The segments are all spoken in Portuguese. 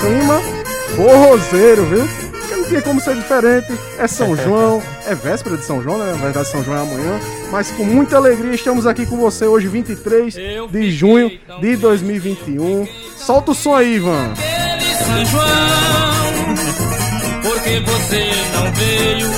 Clima forrozeiro, viu? Porque não tinha como ser diferente. É São João, é véspera de São João, né? Na verdade, São João é amanhã. Mas com muita alegria estamos aqui com você hoje, 23 de junho de 2021. Solta o som aí, Ivan. São João, porque você não veio,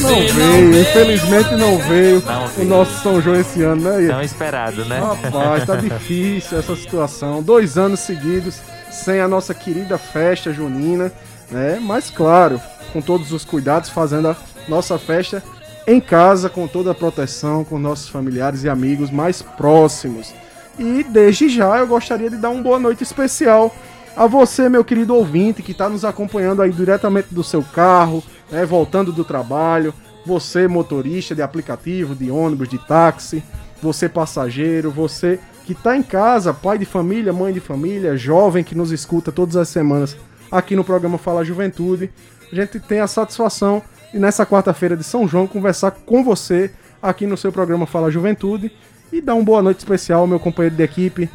Não não, veio, infelizmente não veio Não o nosso São João esse ano, né? Ian? Tão esperado, né? Rapaz, tá difícil essa situação. Dois anos seguidos sem a nossa querida festa junina, né? Mas claro, com todos os cuidados, fazendo a nossa festa em casa, com toda a proteção, com nossos familiares e amigos mais próximos. E desde já eu gostaria de dar uma boa noite especial a você, meu querido ouvinte, que está nos acompanhando aí diretamente do seu carro, né, voltando do trabalho, você motorista de aplicativo, de ônibus, de táxi, você passageiro, você que está em casa, pai de família, mãe de família, jovem que nos escuta todas as semanas aqui no programa Fala Juventude. A gente tem a satisfação de nessa quarta-feira de São João conversar com você aqui no seu programa Fala Juventude e dar uma boa noite especial ao meu companheiro de equipe,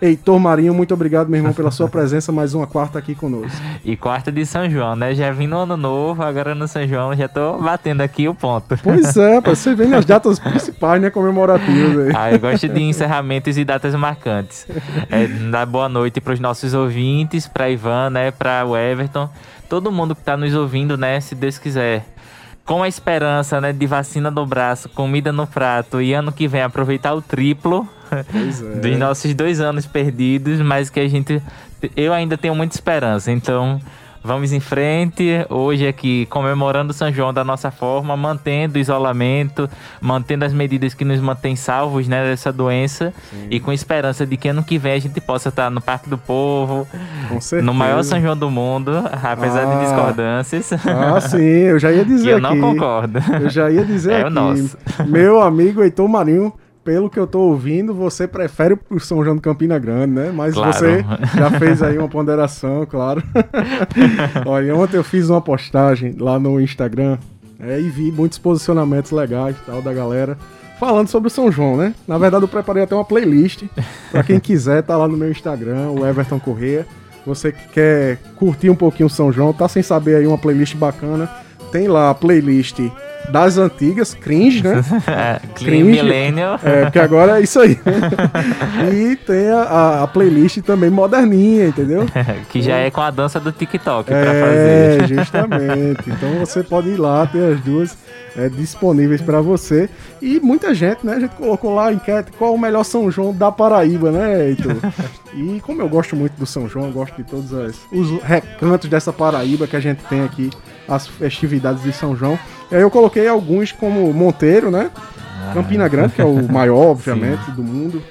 Heitor Marinho. Muito obrigado, meu irmão, pela sua presença mais uma quarta aqui conosco. E quarta de São João, né? Já vim no ano novo, agora no São João já tô batendo aqui o ponto. Pois é, você vem nas datas principais, né, comemorativas aí. Ah, eu gosto de encerramentos e datas marcantes. É, dar boa noite para os nossos ouvintes, para Ivan, né, para o Everton, todo mundo que está nos ouvindo, né, se Deus quiser. Com a esperança, né, de vacina no braço, comida no prato e ano que vem aproveitar o triplo Pois é. dos nossos dois anos perdidos, mas que a gente. Eu ainda tenho muita esperança. Então, vamos em frente. Hoje aqui comemorando São João da nossa forma, mantendo o isolamento, mantendo as medidas que nos mantêm salvos né, dessa doença e com esperança de que ano que vem a gente possa estar no Parque do Povo, no maior São João do mundo, apesar Ah. de discordâncias. Ah, sim, eu já ia dizer que eu aqui. não concordo. Eu já ia dizer É o aqui. nosso. Meu amigo Heitor Marinho, pelo que eu tô ouvindo, você prefere o São João do Campina Grande, né? Mas Claro. você já fez aí uma ponderação, claro. Olha, ontem eu fiz uma postagem lá no Instagram é, e vi muitos posicionamentos legais tal da galera falando sobre o São João, né? Na verdade, eu preparei até uma playlist pra quem quiser, tá lá no meu Instagram, o Everton Corrêa. Você que quer curtir um pouquinho o São João, tá sem saber aí uma playlist bacana. Tem lá a playlist das antigas, cringe, né? É, Cringe. Millennial. É, porque agora é isso aí. e tem a, a- playlist também moderninha, entendeu? que já é com a dança do TikTok pra É, fazer. justamente. Então você pode ir lá, ter as duas é, disponíveis pra você. E muita gente, né? A gente colocou lá a enquete qual o melhor São João da Paraíba, né, Heitor? E como eu gosto muito do São João, eu gosto de todos as- os recantos dessa Paraíba que a gente tem aqui, as festividades de São João. E aí eu coloquei alguns como Monteiro, né? Campina Grande, que é o maior, obviamente, do mundo.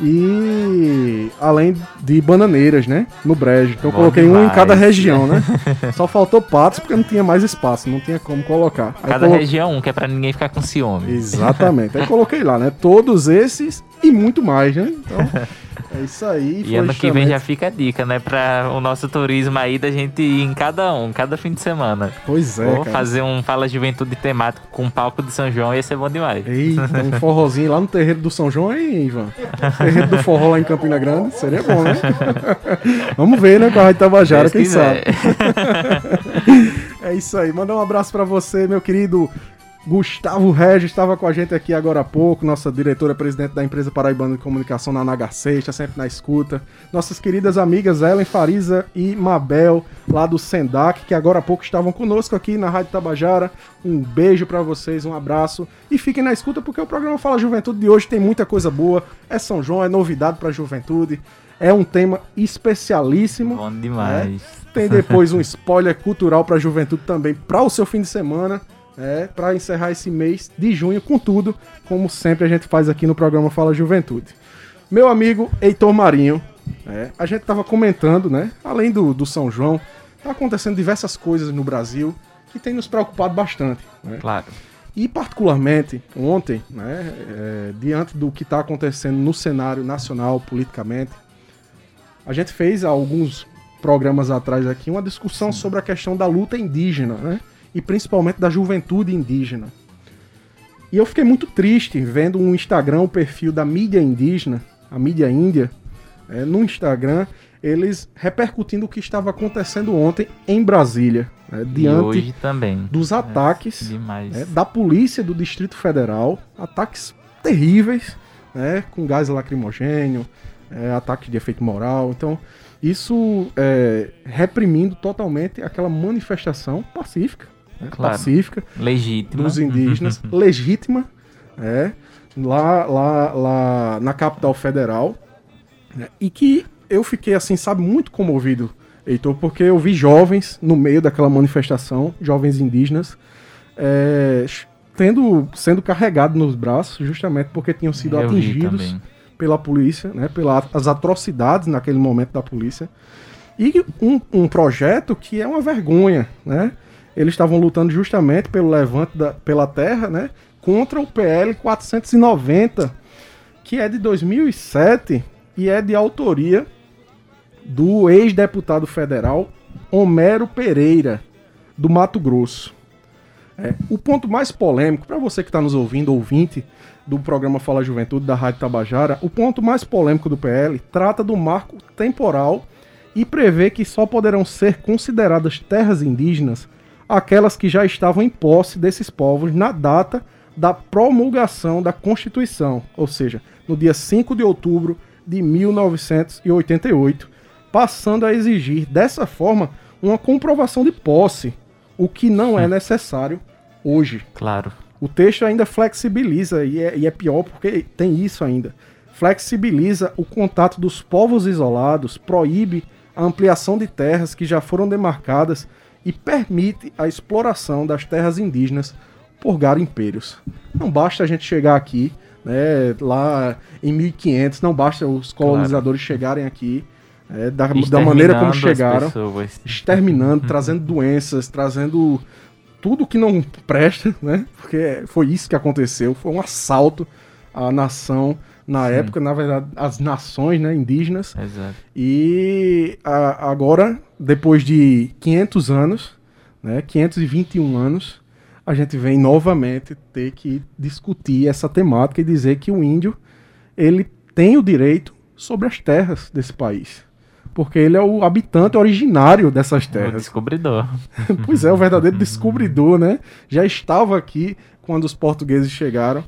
E além de bananeiras, né? No brejo. Então eu Bom coloquei um em demais. cada região, né? Só faltou patos porque não tinha mais espaço, não tinha como colocar. Aí Cada colo- região um, que é pra ninguém ficar com ciúme. Exatamente. Aí coloquei lá, né? Todos esses e muito mais, né? Então, é isso aí. E ano que vem já fica a dica, né? Pra o nosso turismo aí da gente ir em cada um, cada fim de semana. Pois é, Ou cara. fazer um Fala Juventude temático com um palco de São João ia ser bom demais. Eita, um forrozinho lá no terreiro do São João, hein, Ivan? Terreiro do forró lá em Campina Grande, seria bom, né? Vamos ver, né, com a Rádio Tabajara, quem quiser. sabe. É isso aí. Mandar um abraço pra você, meu querido Gustavo Regis, estava com a gente aqui agora há pouco, nossa diretora presidente da empresa Paraibana de Comunicação na NHC, está sempre na escuta. Nossas queridas amigas Ellen Fariza e Mabel, lá do Sendac, que agora há pouco estavam conosco aqui na Rádio Tabajara. Um beijo pra vocês, um abraço. E fiquem na escuta porque o programa Fala Juventude de hoje tem muita coisa boa. É São João, é novidade pra juventude. É um tema especialíssimo. Bom demais. Tem depois um spoiler cultural pra juventude também, para o seu fim de semana, é, para encerrar esse mês de junho com tudo, como sempre a gente faz aqui no programa Fala Juventude. Meu amigo Heitor Marinho, É, a gente estava comentando, né? Além do, do São João, tá acontecendo diversas coisas no Brasil que tem nos preocupado bastante. Né? Claro. E particularmente ontem, né, é, diante do que está acontecendo no cenário nacional politicamente, a gente fez há alguns programas atrás aqui uma discussão Sim. sobre a questão da luta indígena, né? E principalmente da juventude indígena. E eu fiquei muito triste vendo um Instagram, o perfil da mídia indígena, a mídia índia, é, no Instagram, eles repercutindo o que estava acontecendo ontem em Brasília, né, diante dos ataques é, da polícia do Distrito Federal, ataques terríveis, né, com gás lacrimogênio, é, ataques de efeito moral. Então, isso é, reprimindo totalmente aquela manifestação pacífica, né, claro. pacífica legítima. dos indígenas, legítima, é, lá, lá, lá na capital federal, né, e que eu fiquei assim, sabe, muito comovido, Heitor, porque eu vi jovens no meio daquela manifestação, jovens indígenas, é, tendo, sendo carregados nos braços, justamente porque tinham sido eu atingidos pela polícia, né, pelas atrocidades naquele momento da polícia. E um, um projeto que é uma vergonha, né? Eles estavam lutando justamente pelo levante da, pela terra, né? Contra o PL 490, que é de 2007 e é de autoria do ex-deputado federal Homero Pereira, do Mato Grosso. É, o ponto mais polêmico, para você que está nos ouvindo, ouvinte do programa Fala Juventude da Rádio Tabajara, o ponto mais polêmico do PL trata do marco temporal e prevê que só poderão ser consideradas terras indígenas aquelas que já estavam em posse desses povos na data da promulgação da Constituição, ou seja, no dia 5 de outubro de 1988, passando a exigir dessa forma uma comprovação de posse, o que não é necessário hoje. Claro. O texto ainda flexibiliza, e é, e é pior porque tem isso ainda. Flexibiliza o contato dos povos isolados, proíbe a ampliação de terras que já foram demarcadas e permite a exploração das terras indígenas por garimpeiros. Não basta a gente chegar aqui, né, lá em 1500, não basta os colonizadores claro. chegarem aqui é, da, da maneira como chegaram, exterminando, trazendo doenças, trazendo tudo que não presta, né? Porque foi isso que aconteceu, foi um assalto à nação na Sim. época, na verdade, as nações né, indígenas. Exato. E a, agora, depois de 500 anos, né, 521 anos, a gente vem novamente ter que discutir essa temática e dizer que o índio ele tem o direito sobre as terras desse país porque ele é o habitante originário dessas terras. O descobridor. pois é, o verdadeiro descobridor, né? Já estava aqui quando os portugueses chegaram,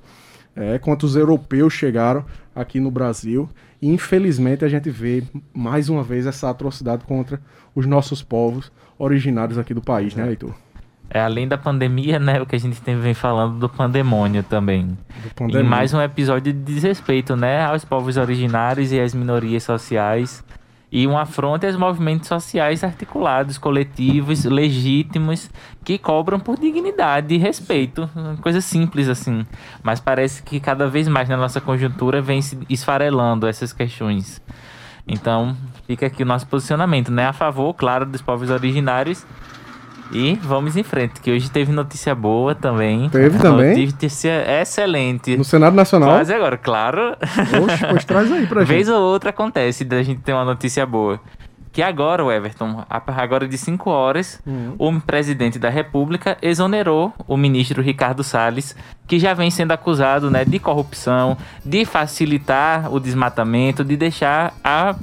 é, quando os europeus chegaram aqui no Brasil. E infelizmente a gente vê mais uma vez essa atrocidade contra os nossos povos originários aqui do país, né, Heitor? É, além da pandemia, né, o que a gente tem, vem falando do pandemônio também. Do pandemônio. E mais um episódio de desrespeito, né, aos povos originários e às minorias sociais e um afronte aos movimentos sociais articulados, coletivos, legítimos, que cobram por dignidade e respeito. Coisa simples assim. Mas parece que cada vez mais na nossa conjuntura vem se esfarelando essas questões. Então, fica aqui o nosso posicionamento, né? A favor, claro, dos povos originários e vamos em frente, que hoje teve notícia boa também. Teve também? Notícia excelente. No Senado Nacional? Quase agora, claro. Oxe, pois traz aí pra gente. Vez ou outra acontece da gente ter uma notícia boa. Que agora, o Everton, agora de 5 horas, uhum. o presidente da República exonerou o ministro Ricardo Salles, que já vem sendo acusado né, de corrupção, de facilitar o desmatamento, de deixar a,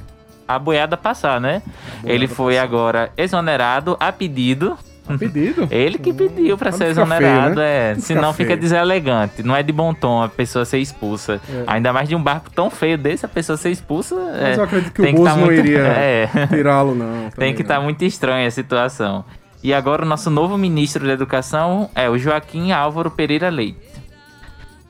a boiada passar, né? Boiada Ele foi passar. agora exonerado a pedido pedido? Ele que pediu pra ser exonerado, feio, né? é. Senão fica deselegante. Não é de bom tom a pessoa ser expulsa. É. Ainda mais de um barco tão feio desse, a pessoa ser expulsa. Mas é, eu acredito que o Bozo tá não muito, iria é. tirá-lo, não. Tem que estar tá muito estranha a situação. E agora o nosso novo ministro da Educação é o Joaquim Álvaro Pereira Leite.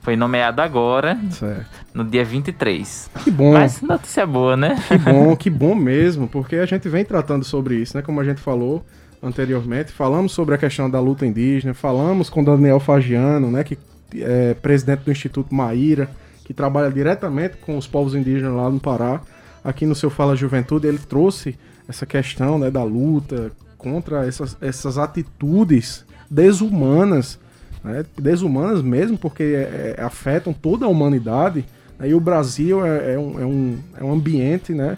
Foi nomeado agora, certo. No dia 23. Que bom. Mas notícia boa, né? Que bom, que bom mesmo, porque a gente vem tratando sobre isso, né? Como a gente falou, anteriormente, falamos sobre a questão da luta indígena, falamos com Daniel Fagiano, né, que é presidente do Instituto Maíra, que trabalha diretamente com os povos indígenas lá no Pará. aqui no seu Fala Juventude, ele trouxe essa questão né, da luta contra essas, essas atitudes desumanas, né, desumanas mesmo, porque é, é, afetam toda a humanidade. E o Brasil é, é, um, é, um, é um ambiente, né?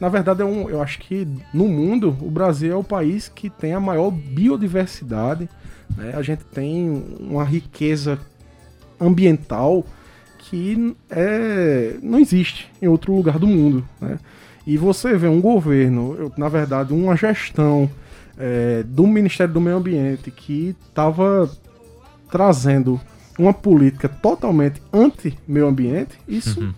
Na verdade, é um, eu acho que no mundo, o Brasil é o país que tem a maior biodiversidade. Né? A gente tem uma riqueza ambiental que é, não existe em outro lugar do mundo. Né? E você vê um governo, na verdade, uma gestão é, do Ministério do Meio Ambiente que estava trazendo uma política totalmente anti-meio ambiente, isso uhum.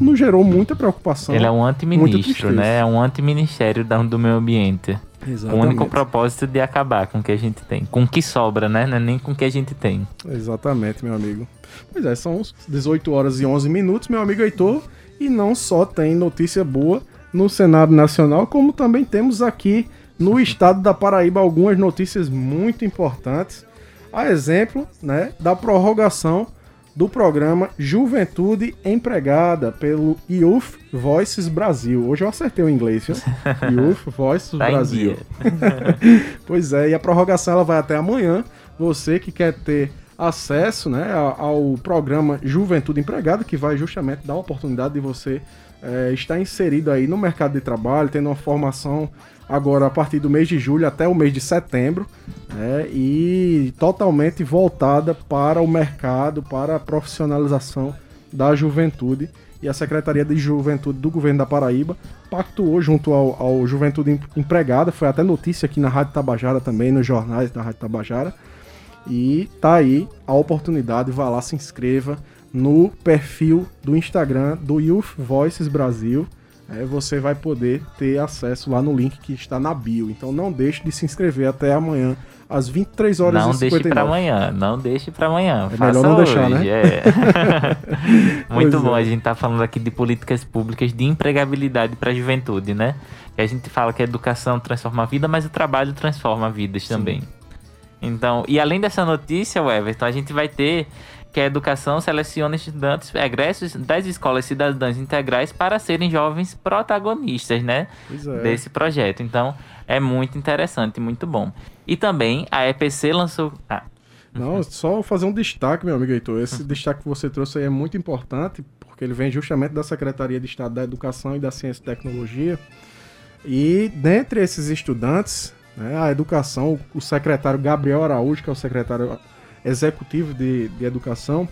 nos gerou muita preocupação. Ele é um anti-ministro, né? É um anti-ministério do meio ambiente. Exatamente. O único propósito de acabar com o que a gente tem. Com o que sobra, né? Não é nem com o que a gente tem. Exatamente, meu amigo. Pois é, são 18 horas e 11 minutos, meu amigo Heitor. E não só tem notícia boa no Senado Nacional, como também temos aqui no estado da Paraíba algumas notícias muito importantes. A exemplo né, da prorrogação do programa Juventude Empregada pelo Youth Voices Brasil. Hoje eu acertei o inglês, viu? Youth Voices tá Brasil. pois é, e a prorrogação ela vai até amanhã. Você que quer ter acesso né, ao programa Juventude Empregada, que vai justamente dar a oportunidade de você é, estar inserido aí no mercado de trabalho, tendo uma formação agora a partir do mês de julho até o mês de setembro, né, e totalmente voltada para o mercado, para a profissionalização da juventude. E a Secretaria de Juventude do Governo da Paraíba pactuou junto ao, ao Juventude Empregada, foi até notícia aqui na Rádio Tabajara também, nos jornais da Rádio Tabajara. E tá aí a oportunidade, vá lá, se inscreva no perfil do Instagram do Youth Voices Brasil é, você vai poder ter acesso lá no link que está na bio. Então não deixe de se inscrever até amanhã, às 23 horas não e 59. Não deixe para amanhã, não deixe para amanhã. É melhor não deixar, hoje, né? É. Muito pois bom, é. a gente tá falando aqui de políticas públicas de empregabilidade para a juventude, né? E a gente fala que a educação transforma a vida, mas o trabalho transforma vidas Sim. também. Então, e além dessa notícia, Everton, a gente vai ter que a educação seleciona estudantes egressos das escolas cidadãs integrais para serem jovens protagonistas, né? É. Desse projeto. Então, é muito interessante, muito bom. E também a EPC lançou. Ah. Não, só fazer um destaque, meu amigo Heitor. Esse destaque que você trouxe aí é muito importante, porque ele vem justamente da Secretaria de Estado da Educação e da Ciência e Tecnologia. E dentre esses estudantes, né, a educação, o secretário Gabriel Araújo, que é o secretário executivo de, de educação,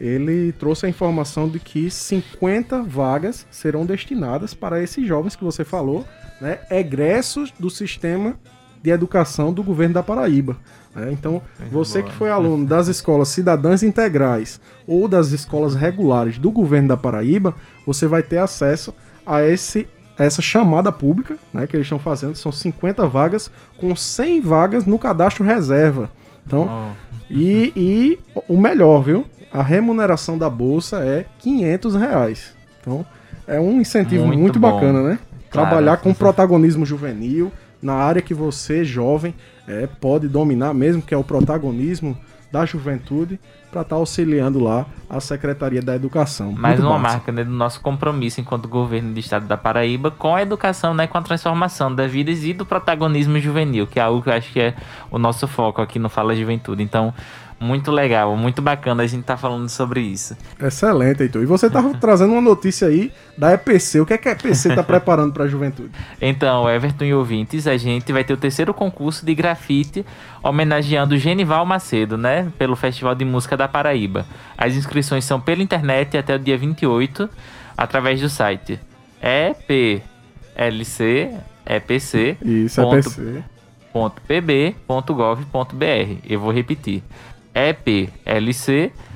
ele trouxe a informação de que 50 vagas serão destinadas para esses jovens que você falou, né, egressos do sistema de educação do governo da Paraíba. Né? Então, você que foi aluno das escolas cidadãs integrais ou das escolas regulares do governo da Paraíba, você vai ter acesso a esse essa chamada pública, né, que eles estão fazendo, são 50 vagas com 100 vagas no cadastro reserva. Então, oh. E, e o melhor, viu? A remuneração da bolsa é 500 reais. Então, é um incentivo muito, muito bacana, né? Claro, Trabalhar com protagonismo juvenil na área que você, jovem, é, pode dominar, mesmo que é o protagonismo da juventude para estar tá auxiliando lá a Secretaria da Educação. Mais Muito uma massa. marca né, do nosso compromisso enquanto governo do estado da Paraíba com a educação, né, com a transformação das vidas e do protagonismo juvenil, que é algo que eu acho que é o nosso foco aqui no Fala Juventude. Então, muito legal, muito bacana a gente estar tá falando sobre isso. Excelente, Heitor. E você estava trazendo uma notícia aí da EPC. O que é que a EPC está preparando para a juventude? Então, Everton e ouvintes, a gente vai ter o terceiro concurso de grafite homenageando Genival Macedo, né? Pelo Festival de Música da Paraíba. As inscrições são pela internet até o dia 28, através do site EPLC, EPC. Isso, EPC. .pb.gov.br. Eu vou repetir eplc.pb.gov.br.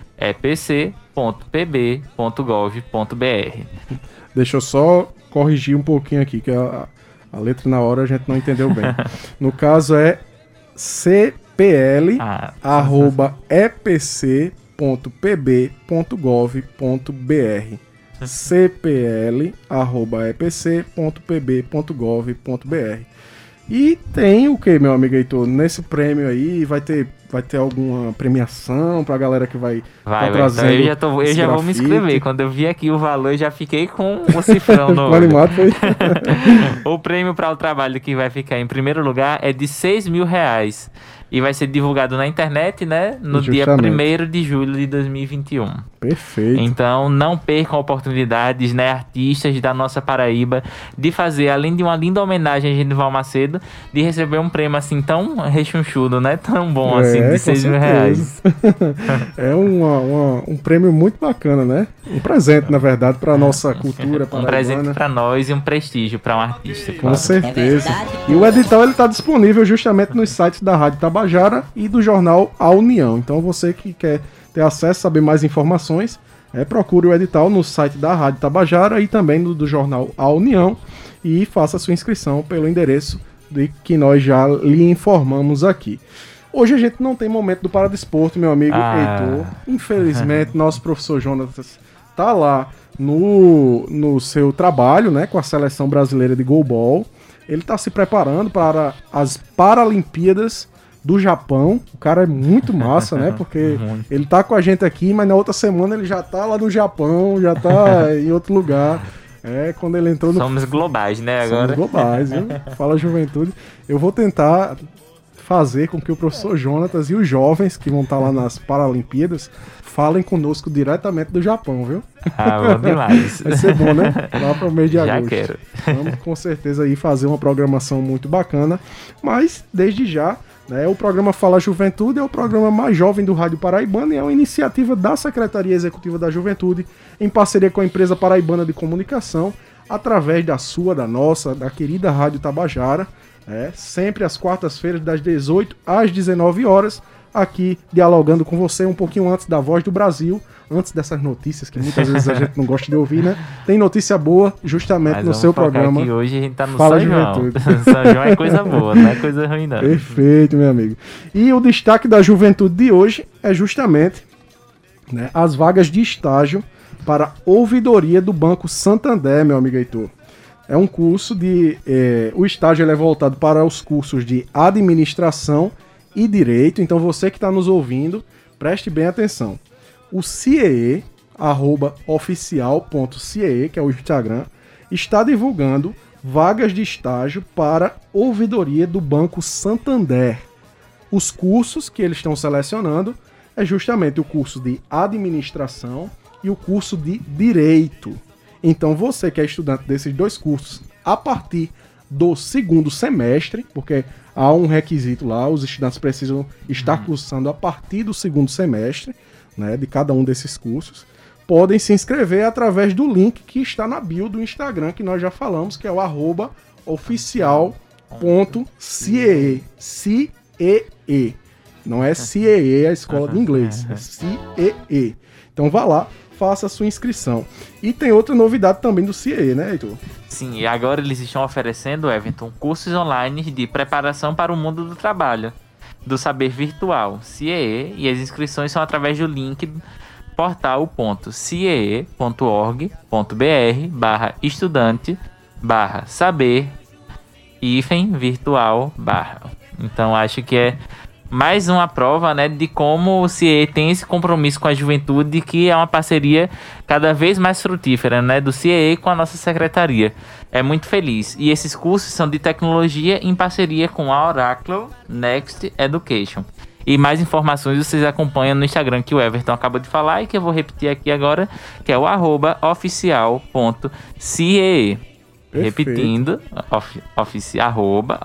Deixa eu só corrigir um pouquinho aqui, que a, a letra na hora a gente não entendeu bem. no caso é cpl ah, arroba e tem o que, meu amigo Heitor? Nesse prêmio aí vai ter vai ter alguma premiação pra galera que vai Vai, tá vai. Então eu já, tô, eu já vou me inscrever. Quando eu vi aqui o valor, eu já fiquei com o cifrão no animado, foi? O prêmio para o trabalho que vai ficar em primeiro lugar é de 6 mil reais. E vai ser divulgado na internet, né? No dia Justamente. 1 de julho de 2021. Perfeito. Então, não percam oportunidades, né, artistas da nossa Paraíba, de fazer, além de uma linda homenagem a Genival Macedo, de receber um prêmio assim tão rechonchudo, né? Tão bom assim, É, de com 6 mil reais. É uma- uma- um prêmio muito bacana, né? Um presente, na verdade, pra nossa cultura Um presente para nós e um prestígio para um artista. Com claro. certeza. E o edital ele está disponível justamente nos sites da Rádio Tabajara e do jornal A União. Então você que quer ter acesso, saber mais informações, é, procure o edital no site da Rádio Tabajara e também no do jornal A União e faça sua inscrição pelo endereço de que nós já lhe informamos aqui. Hoje a gente não tem momento do Paradesporto, meu amigo Ah. Heitor. Infelizmente, nosso professor Jonatas tá lá no, no seu trabalho, né, com a seleção brasileira de goalball. Ele tá se preparando para as Paralimpíadas do Japão. O cara é muito massa, né? Porque ele tá com a gente aqui, mas na outra semana ele já tá lá no Japão, já tá em outro lugar. É, quando ele entrou no Somos globais, né, Somos agora? globais, viu? Fala juventude. Eu vou tentar fazer com que o professor Jonatas e os jovens que vão estar lá nas Paralimpíadas falem conosco diretamente do Japão, viu? Ah, bom demais. Vai ser bom, né? Lá para o mês de Já agosto. quero. Vamos com certeza aí fazer uma programação muito bacana. Mas, desde já, o programa Fala Juventude é o programa mais jovem do Rádio Paraibana e é uma iniciativa da Secretaria Executiva da Juventude, em parceria com a empresa paraibana de comunicação, através da sua, da nossa, da querida Rádio Tabajara, né, sempre às quartas-feiras, das 18 às 19 horas, aqui dialogando com você um pouquinho antes da Voz do Brasil, antes dessas notícias que muitas vezes a gente não gosta de ouvir, né? Tem notícia boa justamente Mas no seu programa. Que hoje a gente tá no Fala São João. Juventude. São João é coisa boa, não é coisa ruim, não. Perfeito, meu amigo. E o destaque da juventude de hoje é justamente né, as vagas de estágio para ouvidoria do Banco Santander, meu amigo Heitor. É um curso de. eh, o estágio é voltado para os cursos de administração e direito. Então você que está nos ouvindo, preste bem atenção. O CIEE, arroba oficial.ciee, que é o Instagram, está divulgando vagas de estágio para ouvidoria do Banco Santander. Os cursos que eles estão selecionando é justamente o curso de administração e o curso de direito. Então você que é estudante desses dois cursos, a partir do segundo semestre, porque há um requisito lá, os estudantes precisam estar cursando a partir do segundo semestre, né, de cada um desses cursos, podem se inscrever através do link que está na bio do Instagram, que nós já falamos, que é o arroba oficial.cee. C-E-E. Não é CEE, a escola de inglês. É CEE. Então vá lá, faça sua inscrição. E tem outra novidade também do CIE, né, Heitor? Sim, e agora eles estão oferecendo, Everton, cursos online de preparação para o mundo do trabalho, do saber virtual, CIE, e as inscrições são através do link portal.ciee.org.br barra estudante barra saber hífen virtual barra. Então acho que é mais uma prova, né, de como o CIE tem esse compromisso com a juventude, que é uma parceria cada vez mais frutífera, né, do CIE com a nossa secretaria. É muito feliz. E esses cursos são de tecnologia em parceria com a Oracle Next Education. E mais informações vocês acompanham no Instagram que o Everton acabou de falar e que eu vou repetir aqui agora, que é o oficial.ciee. Perfeito. Repetindo, ofi ofici arroba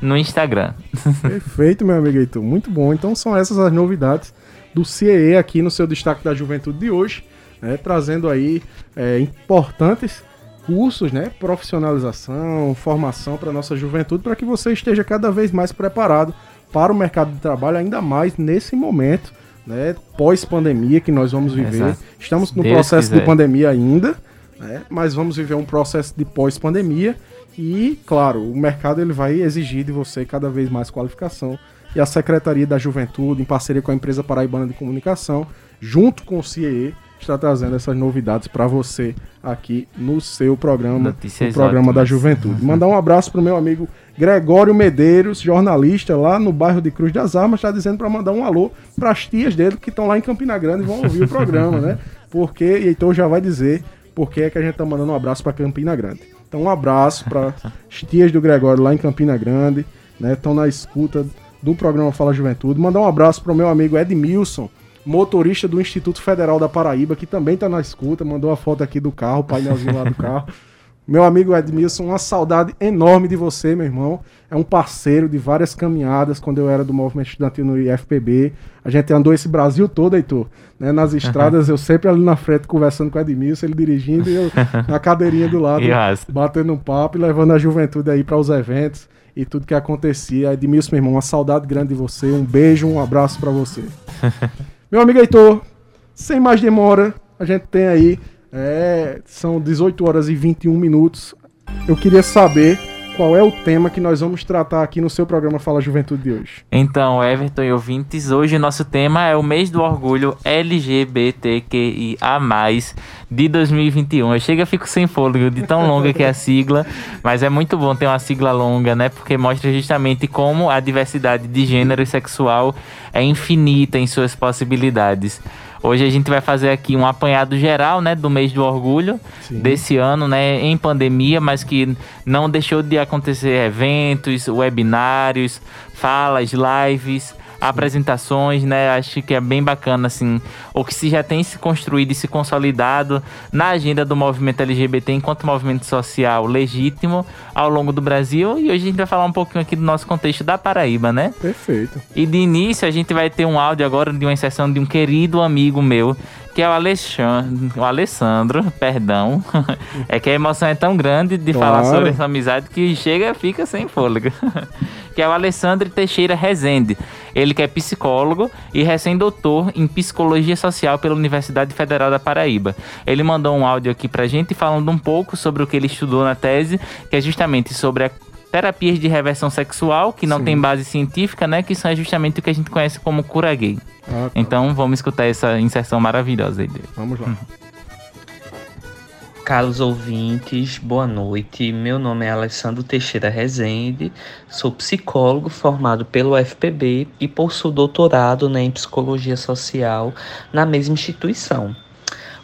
no Instagram. Perfeito, meu amigo Heitor. Muito bom. Então são essas as novidades do CIE aqui no seu destaque da juventude de hoje, né, trazendo aí é, importantes cursos, né, profissionalização, formação para nossa juventude, para que você esteja cada vez mais preparado para o mercado de trabalho, ainda mais nesse momento, né, pós-pandemia que nós vamos viver. Exato. Estamos no Deus processo de quiser. pandemia ainda, né, mas vamos viver um processo de pós-pandemia e, claro, o mercado ele vai exigir de você cada vez mais qualificação e a Secretaria da Juventude, em parceria com a empresa paraibana de comunicação, junto com o CIE, estar trazendo essas novidades para você aqui no seu programa, Notícias no programa da Juventude. Mandar um abraço pro meu amigo Gregório Medeiros, jornalista lá no bairro de Cruz das Armas, está dizendo para mandar um alô para as tias dele que estão lá em Campina Grande e vão ouvir o programa, né? Porque, e Heitor já vai dizer por que é que a gente tá mandando um abraço para Campina Grande. Então, um abraço para as tias do Gregório lá em Campina Grande, né? Estão na escuta do programa Fala Juventude. Mandar um abraço para o meu amigo Edmilson, motorista do Instituto Federal da Paraíba, que também tá na escuta, mandou a foto aqui do carro, o painelzinho lá do carro. Meu amigo Edmilson, uma saudade enorme de você, meu irmão. É um parceiro de várias caminhadas quando eu era do movimento estudantil no IFPB. A gente andou esse Brasil todo, Heitor. Né? Nas estradas, eu sempre ali na frente conversando com o Edmilson, ele dirigindo e eu na cadeirinha do lado, Yes. batendo um papo e levando a juventude aí para os eventos e tudo que acontecia. Edmilson, meu irmão, uma saudade grande de você. Um beijo, um abraço para você. Meu amigo Heitor, sem mais demora, a gente tem aí. É, são 18 horas e 21 minutos. Eu queria saber qual é o tema que nós vamos tratar aqui no seu programa Fala Juventude de hoje. Então, Everton e ouvintes, hoje nosso tema é o mês do orgulho LGBTQIA+, de 2021. Eu chego e fico sem fôlego de tão longa que é a sigla, mas é muito bom ter uma sigla longa, né? Porque mostra justamente como a diversidade de gênero e sexual é infinita em suas possibilidades. Hoje a gente vai fazer aqui um apanhado geral, né, do mês do orgulho Sim. desse ano, né, em pandemia, mas que não deixou de acontecer eventos, webinários, falas, lives, apresentações, né? Acho que é bem bacana assim, o que se já tem se construído e se consolidado na agenda do movimento LGBT enquanto movimento social legítimo ao longo do Brasil. E hoje a gente vai falar um pouquinho aqui do nosso contexto da Paraíba, né? Perfeito. E de início a gente vai ter um áudio agora de uma inserção de um querido amigo meu, que é o Alexandre, o Alessandro, perdão. é que a emoção é tão grande de falar Claro. sobre essa amizade que chega fica sem fôlego. que é o Alessandro Teixeira Rezende. Ele que é psicólogo e recém-doutor em psicologia social pela Universidade Federal da Paraíba. Ele mandou um áudio aqui pra gente falando um pouco sobre o que ele estudou na tese, que é justamente sobre a terapias de reversão sexual, que não Sim. tem base científica, né? Que são justamente o que a gente conhece como cura gay. Ah, tá. Então vamos escutar essa inserção maravilhosa aí dele. Vamos lá. Caros ouvintes, boa noite. Meu nome é Alessandro Teixeira Rezende, sou psicólogo formado pelo UFPB e possuo doutorado né, em psicologia social na mesma instituição.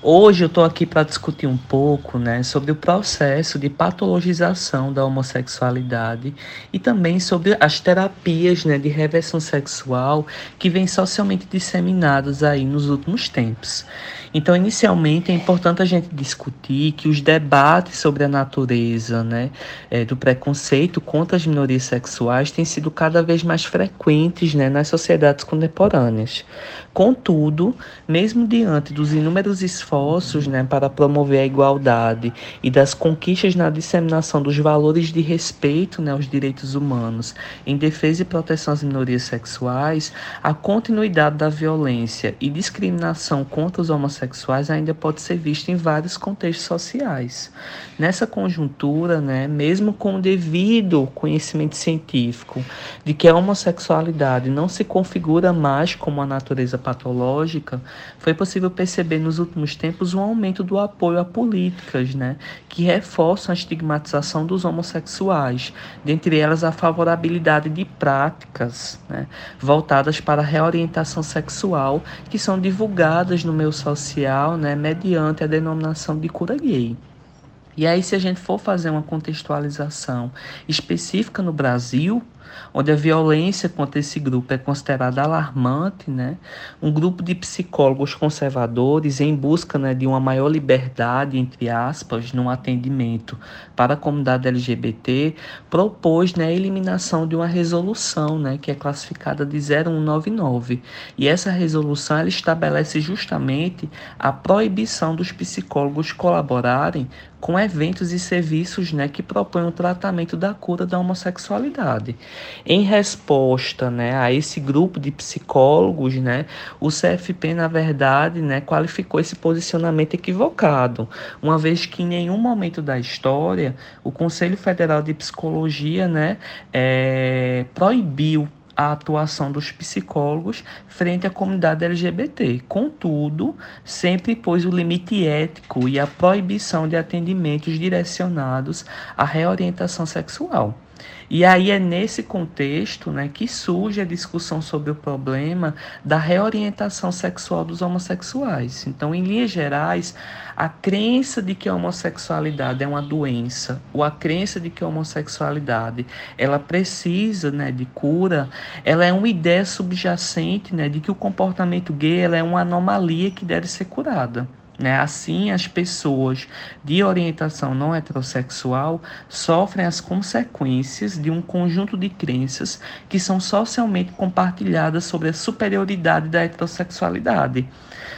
Hoje eu estou aqui para discutir um pouco né, sobre o processo de patologização da homossexualidade e também sobre as terapias né, de reversão sexual que vêm socialmente disseminadas aí nos últimos tempos. Então, inicialmente, é importante a gente discutir que os debates sobre a natureza né, eh, do preconceito contra as minorias sexuais têm sido cada vez mais frequentes né, nas sociedades contemporâneas. Contudo, mesmo diante dos inúmeros esforços né, para promover a igualdade e das conquistas na disseminação dos valores de respeito né, aos direitos humanos, em defesa e proteção às minorias sexuais, a continuidade da violência e discriminação contra os homossexuais ainda pode ser vista em vários contextos sociais. Nessa conjuntura, né, mesmo com o devido conhecimento científico de que a homossexualidade não se configura mais como a natureza patológica, foi possível perceber nos últimos tempos um aumento do apoio a políticas né, que reforçam a estigmatização dos homossexuais, dentre elas a favorabilidade de práticas né, voltadas para a reorientação sexual que são divulgadas no meio social né, mediante a denominação de cura gay. E aí, se a gente for fazer uma contextualização específica no Brasil, onde a violência contra esse grupo é considerada alarmante, né? Um grupo de psicólogos conservadores em busca né, de uma maior liberdade, entre aspas, no atendimento para a comunidade LGBT, propôs né, a eliminação de uma resolução, né, que é classificada de 0199. E essa resolução ela estabelece justamente a proibição dos psicólogos colaborarem com eventos e serviços né, que propõem o tratamento da cura da homossexualidade. Em resposta né, a esse grupo de psicólogos, né, o CFP, na verdade, né, qualificou esse posicionamento equivocado, uma vez que em nenhum momento da história o Conselho Federal de Psicologia né, eh, proibiu a atuação dos psicólogos frente à comunidade LGBT. Contudo, sempre pôs o limite ético e a proibição de atendimentos direcionados à reorientação sexual. E aí é nesse contexto né, que surge a discussão sobre o problema da reorientação sexual dos homossexuais. Então, em linhas gerais, a crença de que a homossexualidade é uma doença, ou a crença de que a homossexualidade ela precisa né, de cura, ela é uma ideia subjacente né, de que o comportamento gay é uma anomalia que deve ser curada. Né? Assim, as pessoas de orientação não heterossexual sofrem as consequências de um conjunto de crenças que são socialmente compartilhadas sobre a superioridade da heterossexualidade.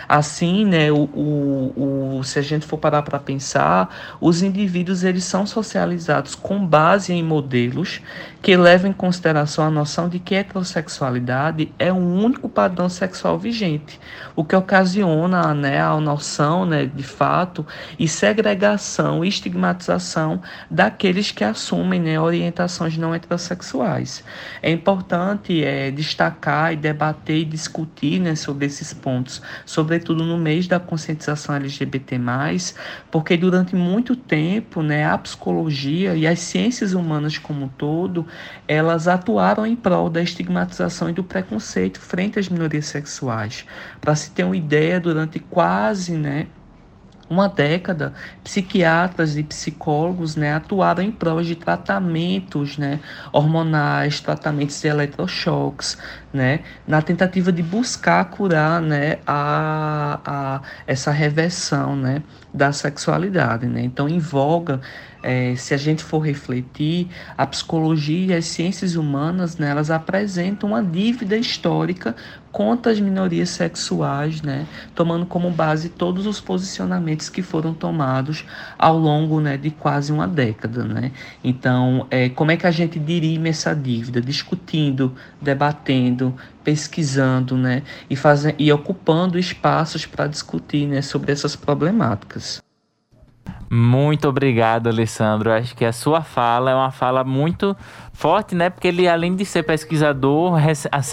Assim, né, o, o, o se a gente for parar para pensar, os indivíduos eles são socializados com base em modelos que levam em consideração a noção de que a heterossexualidade é o único padrão sexual vigente, o que ocasiona né, a noção né, de fato e segregação e estigmatização daqueles que assumem né, orientações não heterossexuais. É importante é, destacar e debater e discutir né, sobre esses pontos, sobretudo no mês da conscientização LGBT+, porque durante muito tempo né, a psicologia e as ciências humanas como um todo elas atuaram em prol da estigmatização e do preconceito frente às minorias sexuais. Para se ter uma ideia, durante quase né, uma década, psiquiatras e psicólogos né, atuaram em provas de tratamentos né, hormonais, tratamentos de eletrochoques, né, na tentativa de buscar curar né, a, a, essa reversão né, da sexualidade. Né? Então, em voga é, se a gente for refletir, a psicologia e as ciências humanas, né, elas apresentam uma dívida histórica contra as minorias sexuais, né, tomando como base todos os posicionamentos que foram tomados ao longo né, de quase uma década. Né? Então, é, como é que a gente dirime essa dívida? Discutindo, debatendo, pesquisando né, e, fazendo, e ocupando espaços para discutir né, sobre essas problemáticas. Muito obrigado, Alessandro. Acho que a sua fala é uma fala muito forte, né? Porque ele, além de ser pesquisador,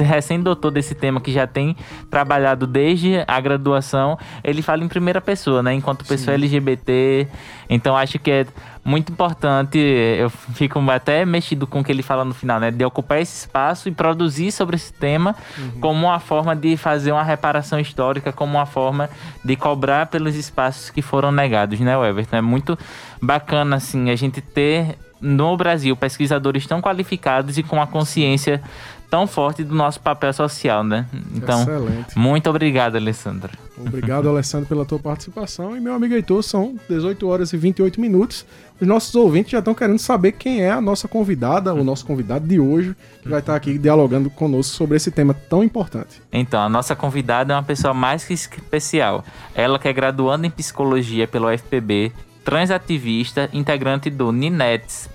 recém-doutor desse tema que já tem trabalhado desde a graduação, ele fala em primeira pessoa, né? Enquanto pessoa Sim. LGBT. Então, acho que é muito importante, eu fico até mexido com o que ele fala no final, né? De ocupar esse espaço e produzir sobre esse tema uhum. como uma forma de fazer uma reparação histórica, como uma forma de cobrar pelos espaços que foram negados, né, Everton? É muito bacana, assim, a gente ter no Brasil pesquisadores tão qualificados e com a consciência tão forte do nosso papel social, né? Então, Excelente. muito obrigado, Alessandro. Obrigado, Alessandro, pela tua participação. E meu amigo Heitor, são 18 horas e 28 minutos. Os nossos ouvintes já estão querendo saber quem é a nossa convidada, o nosso convidado de hoje, que vai estar aqui dialogando conosco sobre esse tema tão importante. Então, a nossa convidada é uma pessoa mais que especial. Ela que é graduanda em psicologia pelo UFPB, transativista, integrante do NINETS,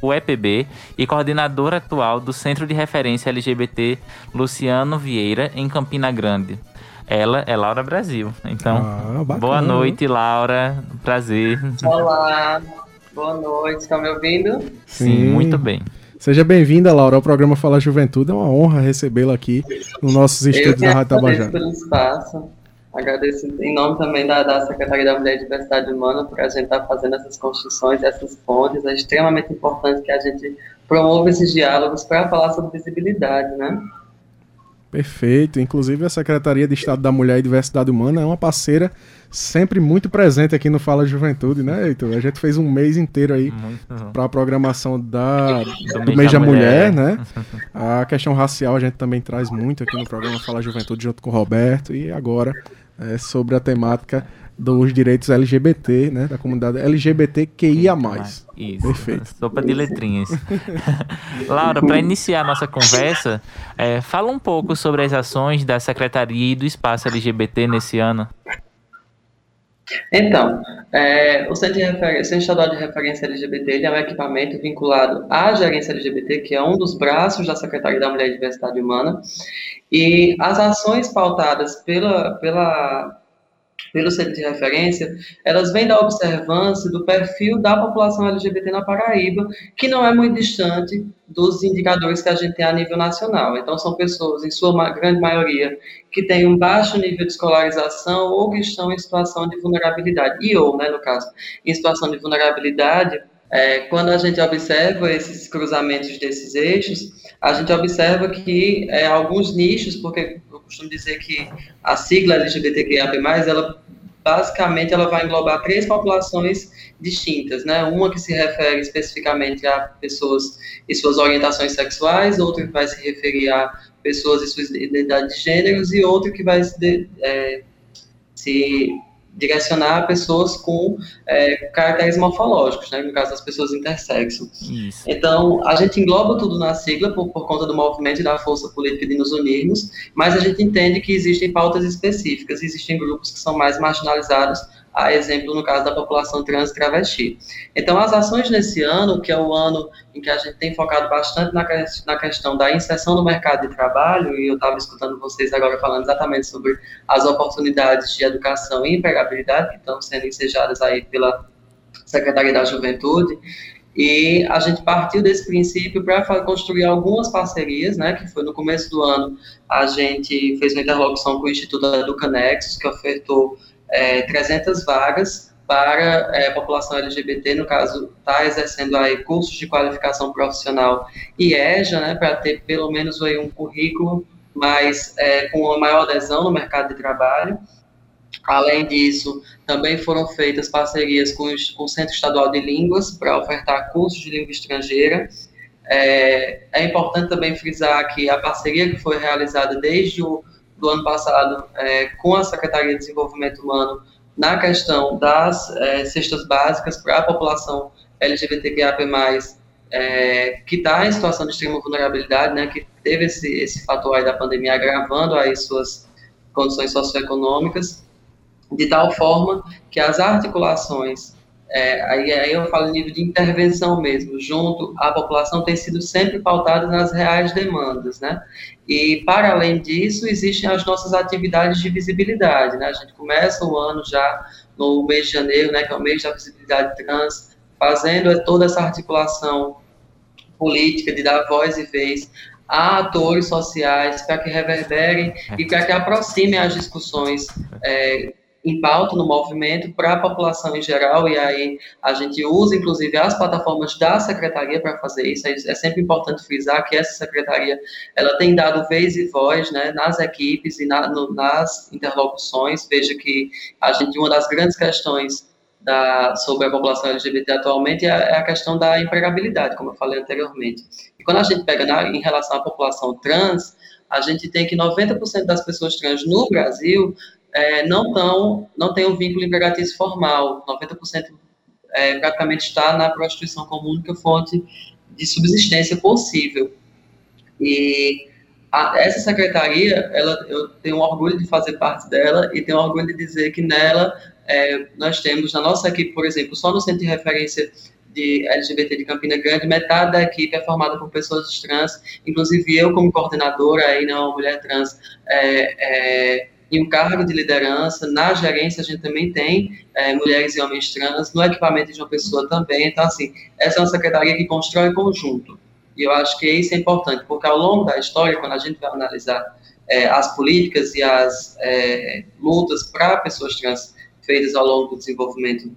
o EPB e coordenadora atual do Centro de Referência LGBT Luciano Vieira, em Campina Grande. Ela é Laura Brasil. Então, ah, boa noite, Laura. Prazer. Olá, boa noite. Estão me ouvindo? Sim, Sim. muito bem. Seja bem-vinda, Laura, ao programa Fala Juventude. É uma honra recebê-la aqui nos nossos estúdios da Rádio Tabajara. pelo espaço. Agradeço em nome também da, da Secretaria da Mulher e Diversidade Humana por a gente estar tá fazendo essas construções, essas pontes. É extremamente importante que a gente promova esses diálogos para falar sobre visibilidade, né? Perfeito. Inclusive, a Secretaria de Estado da Mulher e Diversidade Humana é uma parceira sempre muito presente aqui no Fala Juventude, né, Heitor? A gente fez um mês inteiro aí para a programação da, do, do mês da mulher. mulher, né? A questão racial a gente também traz muito aqui no programa Fala Juventude junto com o Roberto e agora é, sobre a temática dos direitos LGBT, né, da comunidade LGBTQIA+. Isso, Perfeito. sopa de letrinhas. Laura, para iniciar a nossa conversa, é, fala um pouco sobre as ações da Secretaria e do Espaço LGBT nesse ano. Então, é, o Centro, de Centro Estadual de Referência LGBT é um equipamento vinculado à Gerência LGBT, que é um dos braços da Secretaria da Mulher e Diversidade Humana, e as ações pautadas pela, pela pelo centro de referência, elas vêm da observância do perfil da população LGBT na Paraíba, que não é muito distante dos indicadores que a gente tem a nível nacional. Então, são pessoas, em sua grande maioria, que têm um baixo nível de escolarização ou que estão em situação de vulnerabilidade, e ou, né, no caso, em situação de vulnerabilidade, é, quando a gente observa esses cruzamentos desses eixos, a gente observa que é, alguns nichos, porque costumo dizer que a sigla LGBTQIA+, ela basicamente ela vai englobar três populações distintas, né? Uma que se refere especificamente a pessoas e suas orientações sexuais, outra que vai se referir a pessoas e suas identidades de gêneros e outra que vai se, é, se direcionar pessoas com é, caracteres morfológicos, né, no caso das pessoas intersexo. Isso. Então, a gente engloba tudo na sigla por, por conta do movimento e da força política de nos unirmos, mas a gente entende que existem pautas específicas, existem grupos que são mais marginalizados a exemplo no caso da população trans travesti. Então, as ações nesse ano, que é o ano em que a gente tem focado bastante na, na questão da inserção no mercado de trabalho, e eu estava escutando vocês agora falando exatamente sobre as oportunidades de educação e empregabilidade que estão sendo ensejadas aí pela Secretaria da Juventude, e a gente partiu desse princípio para construir algumas parcerias, né, que foi no começo do ano, a gente fez uma interlocução com o Instituto Educanexus, que ofertou é, 300 vagas para é, a população LGBT, no caso, está exercendo aí cursos de qualificação profissional e EJA, né, para ter pelo menos aí um currículo mais é, com uma maior adesão no mercado de trabalho. Além disso, também foram feitas parcerias com, os, com o Centro Estadual de Línguas para ofertar cursos de língua estrangeira. É, é importante também frisar que a parceria que foi realizada desde o do ano passado é, com a Secretaria de Desenvolvimento Humano na questão das é, cestas básicas para a população LGBTQIA+, é, que está em situação de extrema vulnerabilidade, né, que teve esse, esse fator aí da pandemia agravando aí suas condições socioeconômicas, de tal forma que as articulações é, aí, aí eu falo nível de intervenção mesmo, junto à população, tem sido sempre pautada nas reais demandas, né? E, para além disso, existem as nossas atividades de visibilidade, né? A gente começa o ano já no mês de janeiro, né, que é o mês da visibilidade trans, fazendo toda essa articulação política de dar voz e vez a atores sociais para que reverberem e para que aproximem as discussões é, em pauta no movimento para a população em geral, e aí a gente usa, inclusive, as plataformas da secretaria para fazer isso. É sempre importante frisar que essa secretaria ela tem dado vez e voz né, nas equipes e na, no, nas interlocuções. Veja que a gente, uma das grandes questões da, sobre a população LGBT atualmente é, é a questão da empregabilidade, como eu falei anteriormente. E quando a gente pega na, em relação à população trans, a gente tem que 90% das pessoas trans no Brasil é, não, tão, não tem um vínculo empregatício formal. 90% é, praticamente está na prostituição como única fonte de subsistência possível. E a, essa secretaria, ela, eu tenho orgulho de fazer parte dela e tenho orgulho de dizer que nela é, nós temos, na nossa equipe, por exemplo, só no centro de referência de LGBT de Campina Grande, metade da equipe é formada por pessoas trans, inclusive eu como coordenadora aí, não, mulher trans, é, é, em um cargo de liderança, na gerência a gente também tem é, mulheres e homens trans, no equipamento de uma pessoa também, então assim, essa é uma secretaria que constrói conjunto, e eu acho que isso é importante, porque ao longo da história, quando a gente vai analisar é, as políticas e as é, lutas para pessoas trans feitas ao longo do desenvolvimento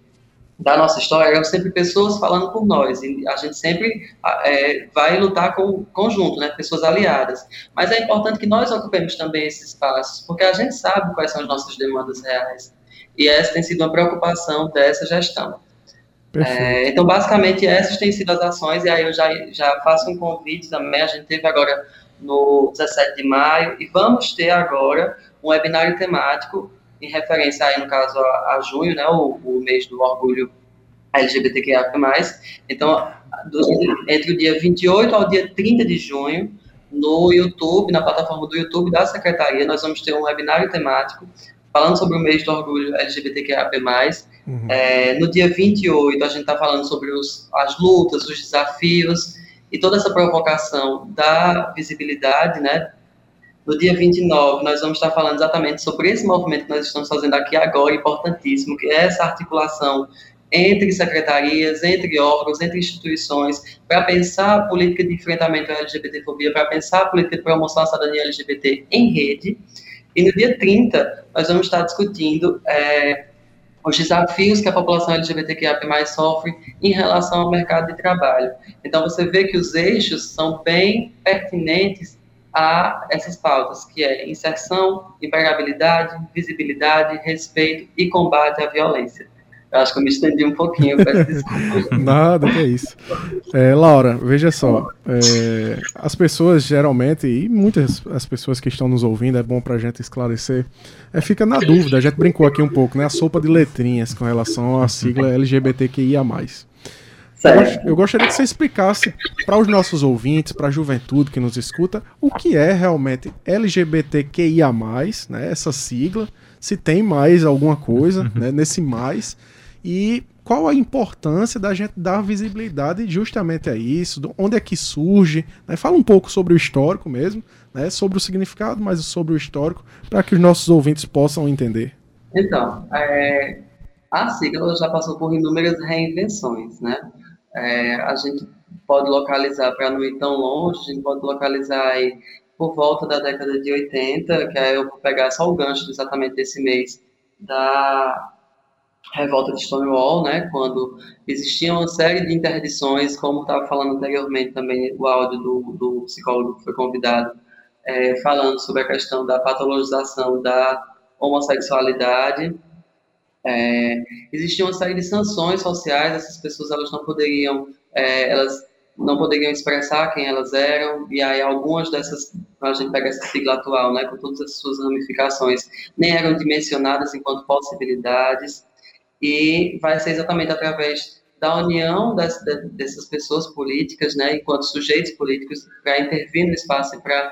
da nossa história eram sempre pessoas falando por nós, e a gente sempre é, vai lutar com conjunto, né, pessoas aliadas. Mas é importante que nós ocupemos também esses espaços, porque a gente sabe quais são as nossas demandas reais, e essa tem sido uma preocupação dessa gestão. É, então, basicamente, essas têm sido as ações, e aí eu já, já faço um convite também, a gente teve agora no 17 de maio, e vamos ter agora um webinário temático em referência aí, no caso, a, a junho, né, o, o, mês do orgulho LGBTQIA+. Então, do, entre o dia 28 ao dia 30 de junho, no YouTube, na plataforma do YouTube da Secretaria, nós vamos ter um webinário temático falando sobre o mês do orgulho LGBTQIA+. Uhum. É, no dia 28, a gente está falando sobre os, as lutas, os desafios e toda essa provocação da visibilidade, né, No dia 29, nós vamos estar falando exatamente sobre esse movimento que nós estamos fazendo aqui agora, importantíssimo, que é essa articulação entre secretarias, entre órgãos, entre instituições, para pensar a política de enfrentamento à LGBTfobia, para pensar a política de promoção à cidadania LGBT em rede. E no dia 30, nós vamos estar discutindo é, os desafios que a população LGBTQIA+ sofre em relação ao mercado de trabalho. Então, você vê que os eixos são bem pertinentes a essas pautas, que é inserção, empregabilidade, visibilidade, respeito e combate à violência. Eu acho que eu me estendi um pouquinho. Nada, que é isso. É, Laura, veja só. É, as pessoas geralmente, e muitas as pessoas que estão nos ouvindo, é bom para a gente esclarecer, é, fica na dúvida. A gente brincou aqui um pouco, né? A sopa de letrinhas com relação à sigla LGBTQIA. Eu, eu gostaria que você explicasse para os nossos ouvintes, para a juventude que nos escuta, o que é realmente LGBTQIA, né, essa sigla, se tem mais alguma coisa né, nesse mais e qual a importância da gente dar visibilidade justamente a isso, onde é que surge, né? fala um pouco sobre o histórico mesmo, né? sobre o significado, mas sobre o histórico, para que os nossos ouvintes possam entender. Então, é, a sigla já passou por inúmeras reinvenções, né? É, a gente pode localizar, para não ir tão longe, a gente pode localizar aí por volta da década de 80, que aí eu vou pegar só o gancho exatamente desse mês, da revolta de Stonewall, né, quando existia uma série de interdições, como estava falando anteriormente também o áudio do, do psicólogo que foi convidado, é, falando sobre a questão da patologização da homossexualidade. É, existia uma série de sanções sociais, essas pessoas elas não poderiam, é, elas não poderiam expressar quem elas eram, e aí algumas dessas, a gente pega essa sigla atual, né, com todas as suas ramificações, nem eram dimensionadas enquanto possibilidades, e vai ser exatamente através da união das, dessas pessoas políticas, né, enquanto sujeitos políticos, para intervir no espaço e para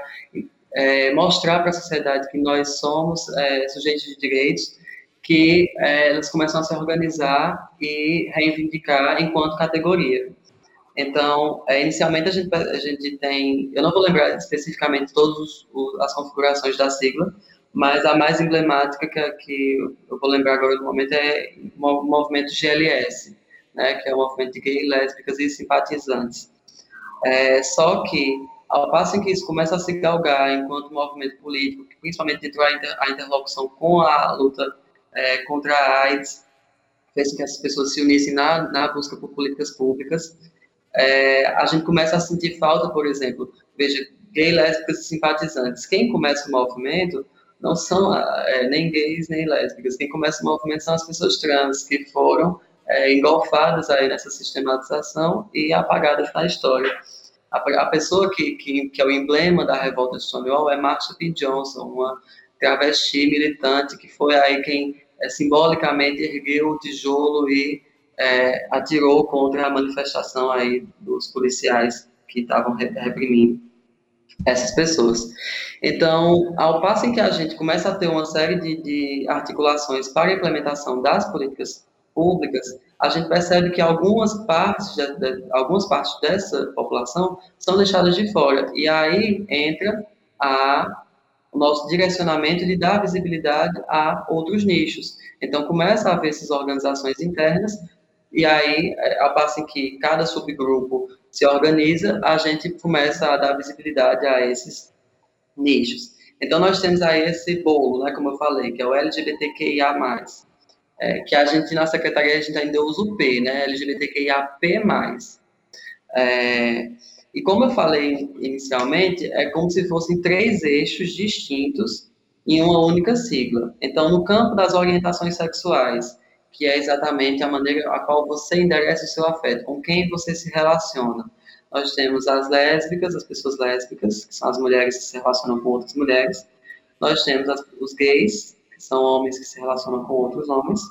é, mostrar para a sociedade que nós somos é, sujeitos de direitos, que é, elas começam a se organizar e reivindicar enquanto categoria. Então, é, inicialmente a gente, a gente tem, eu não vou lembrar especificamente todas as configurações da sigla, mas a mais emblemática que, que eu vou lembrar agora no momento é o movimento GLS, né, que é o movimento de gays, lésbicas e simpatizantes. É, só que, ao passo em que isso começa a se galgar enquanto movimento político, principalmente dentro da inter, interlocução com a luta é, contra a AIDS, fez com que essas pessoas se unissem na, na busca por políticas públicas, é, a gente começa a sentir falta, por exemplo, veja, gay, lésbicas simpatizantes. Quem começa o movimento não são é, nem gays nem lésbicas. Quem começa o movimento são as pessoas trans que foram é, engolfadas aí nessa sistematização e apagadas da história. A, a pessoa que, que, que, é o emblema da revolta de Stonewall é Marsha P. Johnson, uma travesti militante que foi aí quem é, simbolicamente ergueu o tijolo e é, atirou contra a manifestação aí dos policiais que estavam reprimindo essas pessoas. Então, ao passo em que a gente começa a ter uma série de, de articulações para a implementação das políticas públicas, a gente percebe que algumas partes, de, de, algumas partes dessa população são deixadas de fora. E aí entra a, o nosso direcionamento de dar visibilidade a outros nichos. Então, começa a haver essas organizações internas, e aí, ao passo em que cada subgrupo se organiza, a gente começa a dar visibilidade a esses nichos. Então, nós temos aí esse bolo, né, como eu falei, que é o LGBTQIA+, é, que a gente, na secretaria, a gente ainda usa o P, né, LGBTQIAP+. É, e como eu falei inicialmente, é como se fossem três eixos distintos em uma única sigla. Então, no campo das orientações sexuais, que é exatamente a maneira a qual você endereça o seu afeto, com quem você se relaciona. Nós temos as lésbicas, as pessoas lésbicas, que são as mulheres que se relacionam com outras mulheres. Nós temos as, os gays, que são homens que se relacionam com outros homens.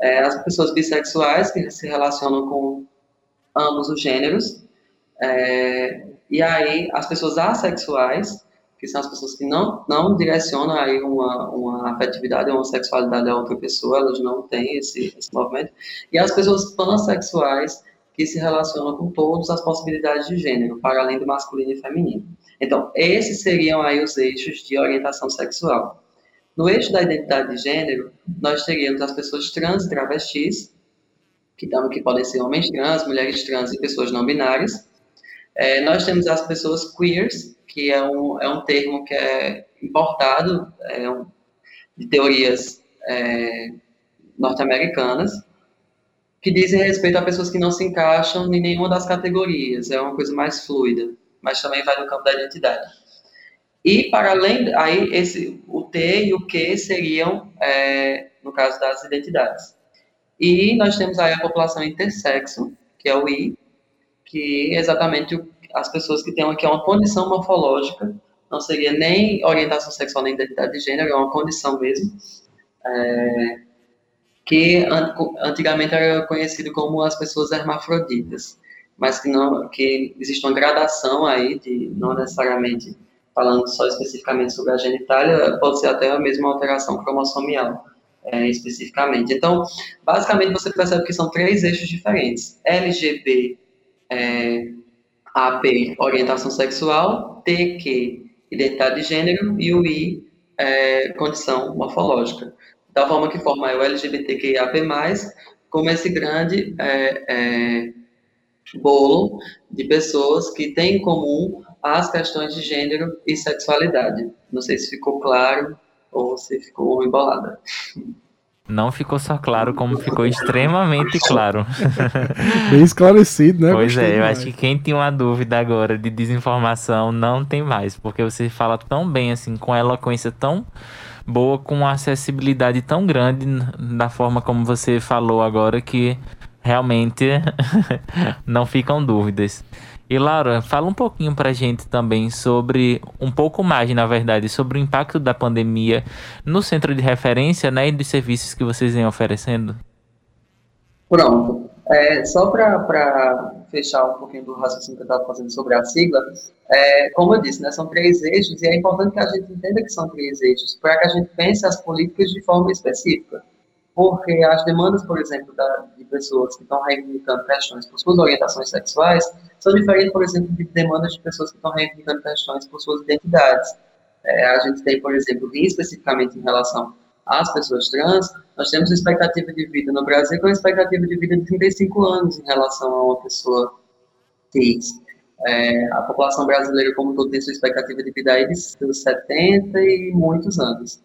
É, as pessoas bissexuais, que se relacionam com ambos os gêneros. É, e aí, as pessoas assexuais, que são as pessoas que não, não direcionam aí uma, uma afetividade ou uma sexualidade a outra pessoa, elas não têm esse, esse movimento. E as pessoas pansexuais, que se relacionam com todas as possibilidades de gênero, para além do masculino e feminino. Então, esses seriam aí os eixos de orientação sexual. No eixo da identidade de gênero, nós teríamos as pessoas trans e travestis, que, que podem ser homens trans, mulheres trans e pessoas não binárias. É, nós temos as pessoas queers, que é um, é um termo que é importado é um, de teorias é, norte-americanas, que dizem respeito a pessoas que não se encaixam em nenhuma das categorias, é uma coisa mais fluida, mas também vai no campo da identidade. E para além, aí esse, o T e o Q seriam, é, no caso das identidades. E nós temos aí a população intersexo, que é o I, que exatamente as pessoas que têm aqui uma condição morfológica, não seria nem orientação sexual nem identidade de gênero, é uma condição mesmo, é, que antigamente era conhecido como as pessoas hermafroditas, mas que não que existe uma gradação aí de não necessariamente falando só especificamente sobre a genitália, pode ser até a mesma alteração cromossomial. É, especificamente. Então, basicamente, você percebe que são três eixos diferentes: LGB, é, AP, orientação sexual, TQ, identidade de gênero, e o I, é, condição morfológica da forma que forma o LGBTQIAP+, como esse grande é, é, bolo de pessoas que têm em comum as questões de gênero e sexualidade. Não sei se ficou claro ou se ficou embolada. Não ficou só claro, como ficou extremamente claro. Bem esclarecido, né? Pois Gostei é, eu acho que quem tinha uma dúvida agora de desinformação não tem mais, porque você fala tão bem, assim, com eloquência tão boa com acessibilidade tão grande da forma como você falou agora que realmente não ficam dúvidas. E Laura, fala um pouquinho pra gente também sobre, um pouco mais, na verdade, sobre o impacto da pandemia no centro de referência né, e dos serviços que vocês vêm oferecendo. Pronto. É, só para fechar um pouquinho do raciocínio que eu estava fazendo sobre a sigla, é, como eu disse, né, são três eixos e é importante que a gente entenda que são três eixos para que a gente pense as políticas de forma específica. Porque as demandas, por exemplo, da, de pessoas que estão reivindicando questões por suas orientações sexuais são diferentes, por exemplo, de demandas de pessoas que estão reivindicando questões por suas identidades. É, a gente tem, por exemplo, especificamente em relação as pessoas trans, nós temos expectativa de vida no Brasil com uma expectativa de vida de 35 anos em relação a uma pessoa cis. É, a população brasileira, como todo, tem sua expectativa de vida aí de 70 e muitos anos.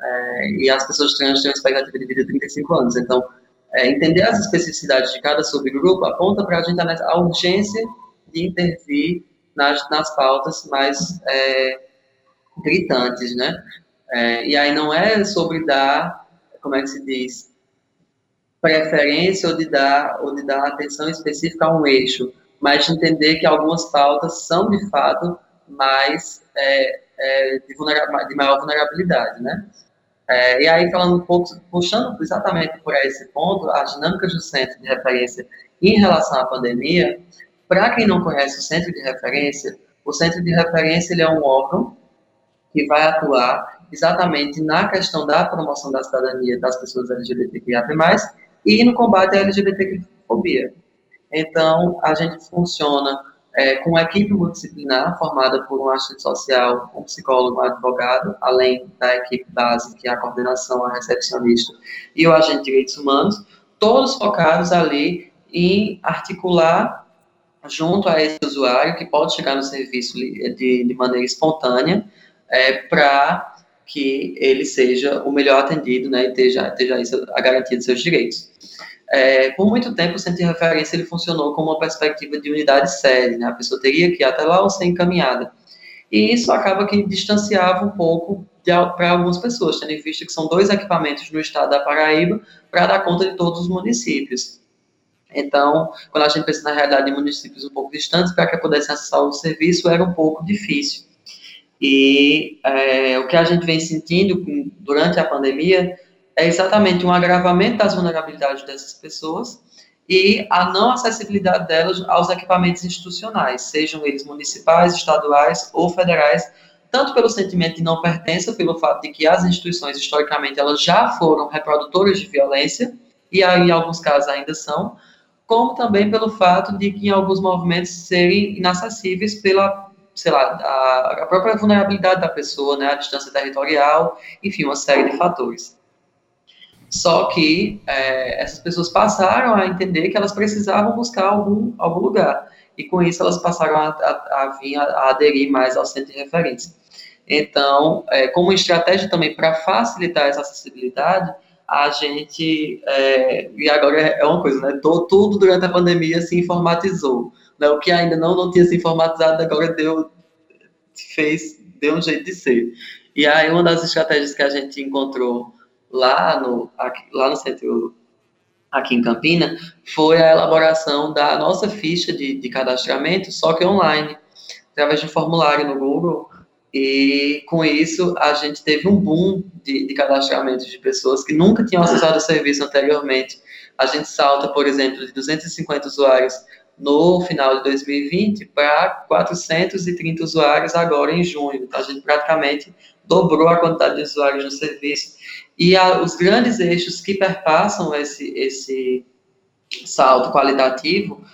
É, e as pessoas trans têm uma expectativa de vida de 35 anos. Então, é, entender as especificidades de cada subgrupo aponta para a gente a urgência de intervir nas, nas pautas mais é, gritantes, né? É, e aí não é sobre dar, como é que se diz, preferência ou de dar, ou de dar atenção específica a um eixo, mas de entender que algumas pautas são, de fato, mais é, é, de, de, maior vulnerabilidade, né? É, e aí, falando um pouco, puxando exatamente por esse ponto, as dinâmicas do centro de referência em relação à pandemia, para quem não conhece o centro de referência, o centro de referência ele é um órgão que vai atuar exatamente na questão da promoção da cidadania das pessoas LGBTQIA+, e no combate à LGBTfobia. Então, a gente funciona é, com uma equipe multidisciplinar formada por um assistente social, um psicólogo, um advogado, além da equipe base, que é a coordenação, a recepcionista e o agente de direitos humanos, todos focados ali em articular junto a esse usuário que pode chegar no serviço de, de maneira espontânea é, para que ele seja o melhor atendido, né, e esteja, esteja a garantia de seus direitos. É, por muito tempo, o centro de referência ele funcionou como uma perspectiva de unidade sede, né, a pessoa teria que ir até lá ou ser encaminhada. E isso acaba que distanciava um pouco para algumas pessoas, tendo em vista que são dois equipamentos no estado da Paraíba para dar conta de todos os municípios. Então, quando a gente pensa na realidade de municípios um pouco distantes, para que pudessem acessar o serviço era um pouco difícil. E é, o que a gente vem sentindo durante a pandemia é exatamente um agravamento das vulnerabilidades dessas pessoas e a não acessibilidade delas aos equipamentos institucionais, sejam eles municipais, estaduais ou federais, tanto pelo sentimento de não pertença, pelo fato de que as instituições, historicamente, elas já foram reprodutoras de violência, e aí, em alguns casos ainda são, como também pelo fato de que em alguns movimentos serem inacessíveis pela, sei lá, a, a própria vulnerabilidade da pessoa, né, a distância territorial, enfim, uma série de fatores. Só que é, essas pessoas passaram a entender que elas precisavam buscar algum, algum lugar. E com isso elas passaram a, a, a vir a, a, aderir mais ao centro de referência. Então, é, como estratégia também para facilitar essa acessibilidade, a gente, é, e agora é uma coisa, né, tudo durante a pandemia se informatizou. Né, o que ainda não, não tinha se informatizado, agora deu, fez, deu um jeito de ser. E aí, uma das estratégias que a gente encontrou lá no, aqui, lá no centro, aqui em Campina, foi a elaboração da nossa ficha de, de cadastramento, só que online, através de um formulário no Google, e com isso a gente teve um boom de, de cadastramento de pessoas que nunca tinham acessado o serviço anteriormente. A gente salta, por exemplo, de 250 usuários no final de 2020 para 430 usuários agora em junho. Então, a gente praticamente dobrou a quantidade de usuários no serviço. E a, os grandes eixos que perpassam esse, esse salto qualitativo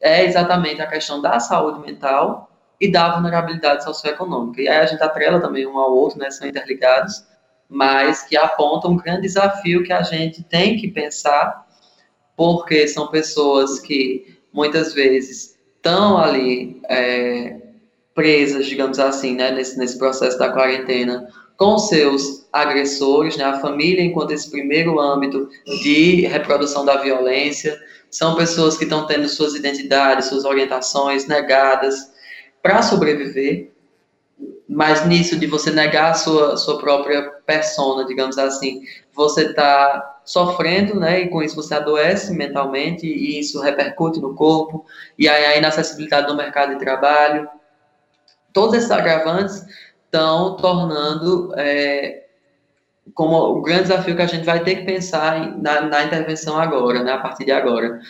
é exatamente a questão da saúde mental e da vulnerabilidade socioeconômica. E aí a gente atrela também um ao outro, né, são interligados, mas que apontam um grande desafio que a gente tem que pensar, porque são pessoas que muitas vezes estão ali é, presas, digamos assim, né, nesse, nesse processo da quarentena, com seus agressores, né, a família enquanto esse primeiro âmbito de reprodução da violência, são pessoas que estão tendo suas identidades, suas orientações negadas para sobreviver, mas nisso de você negar a sua, sua própria persona, digamos assim, você está sofrendo, né, e com isso você adoece mentalmente, e isso repercute no corpo, e aí a inacessibilidade no mercado de trabalho, todos esses agravantes estão tornando é, como o grande desafio que a gente vai ter que pensar na, na intervenção agora, né, a partir de agora.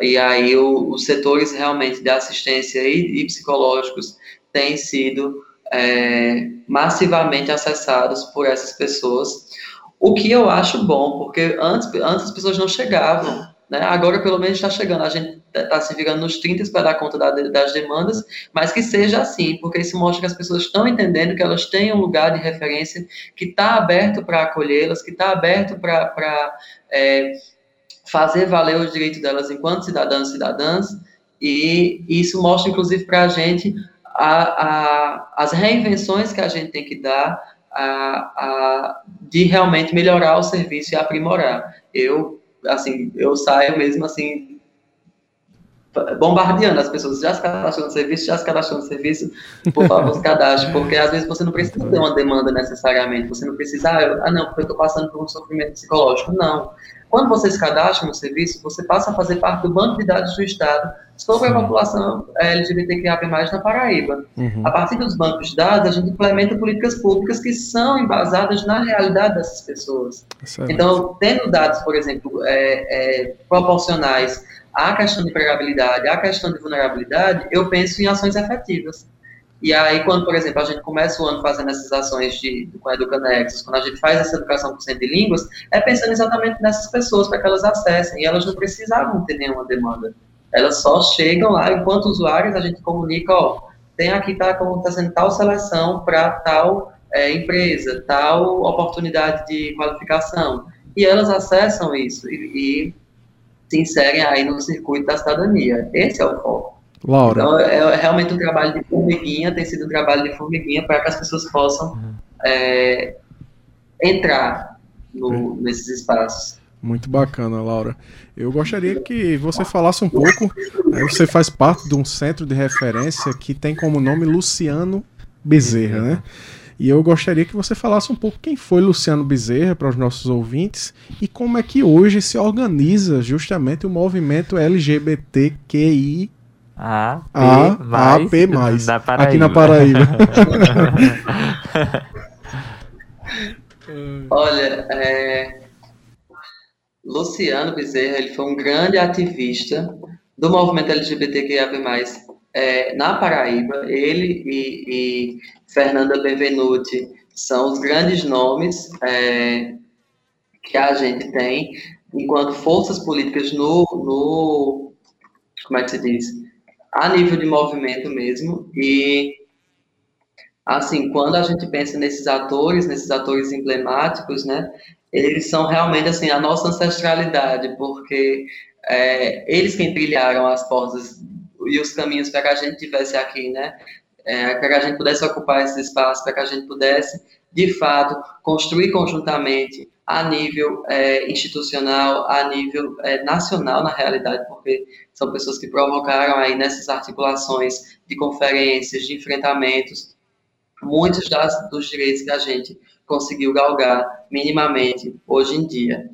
E aí o, os setores realmente de assistência e, e psicológicos têm sido é, massivamente acessados por essas pessoas, o que eu acho bom, porque antes, antes as pessoas não chegavam né? Agora, pelo menos, está chegando. A gente está se virando nos 30 para dar conta da, das demandas, mas que seja assim, porque isso mostra que as pessoas estão entendendo que elas têm um lugar de referência que está aberto para acolhê-las, que está aberto para é, fazer valer os direitos delas enquanto cidadãos e cidadãs, e isso mostra, inclusive, para a gente as reinvenções que a gente tem que dar a, a, de realmente melhorar o serviço e aprimorar. Eu assim, eu saio mesmo assim, bombardeando as pessoas, já se cadastrou no serviço, já se cadastrou no serviço, por favor, se cadastre, porque às vezes você não precisa ter uma demanda necessariamente, você não precisa, ah, ah não, porque eu estou passando por um sofrimento psicológico, não. Quando você se cadastra no serviço, você passa a fazer parte do banco de dados do Estado sobre a população LGBTQIA+, na Paraíba. Uhum. A partir dos bancos de dados, a gente implementa políticas públicas que são embasadas na realidade dessas pessoas. Excelente. Então, tendo dados, por exemplo, é, é, proporcionais à questão de empregabilidade, à questão de vulnerabilidade, eu penso em ações efetivas. E aí, quando, por exemplo, a gente começa o ano fazendo essas ações de, com a Educanexus, quando a gente faz essa educação por cento de línguas, é pensando exatamente nessas pessoas, para que elas acessem, e elas não precisavam ter nenhuma demanda. Elas só chegam lá, enquanto usuários, a gente comunica, ó, tem aqui, tá, sendo tal seleção para tal é, empresa, tal oportunidade de qualificação. E elas acessam isso e, e se inserem aí no circuito da cidadania. Esse é o foco. Laura. Então, é, é realmente um trabalho de formiguinha, tem sido um trabalho de formiguinha para que as pessoas possam uhum. é, entrar no, nesses espaços. Muito bacana, Laura. Eu gostaria que você falasse um pouco. Né, você faz parte de um centro de referência que tem como nome Luciano Bezerra, né? E eu gostaria que você falasse um pouco quem foi Luciano Bezerra para os nossos ouvintes e como é que hoje se organiza justamente o movimento LGBTQI a, P, A, mais, A, P mais. Aqui na Paraíba. Olha, é, Luciano Bezerra, ele foi um grande ativista do movimento LGBTQIA+, é, na Paraíba. Ele e, e, Fernanda Benvenuti são os grandes nomes é, que a gente tem enquanto forças políticas no, no como é que se diz, a nível de movimento mesmo, e assim, quando a gente pensa nesses atores, nesses atores emblemáticos, né, eles são realmente assim a nossa ancestralidade, porque é, eles quem trilharam as portas e os caminhos para que a gente tivesse aqui, né? É, para que a gente pudesse ocupar esse espaço, para que a gente pudesse, de fato, construir conjuntamente a nível é, institucional, a nível é, nacional, na realidade, porque são pessoas que provocaram aí nessas articulações de conferências, de enfrentamentos, muitos das, dos direitos que a gente conseguiu galgar minimamente hoje em dia.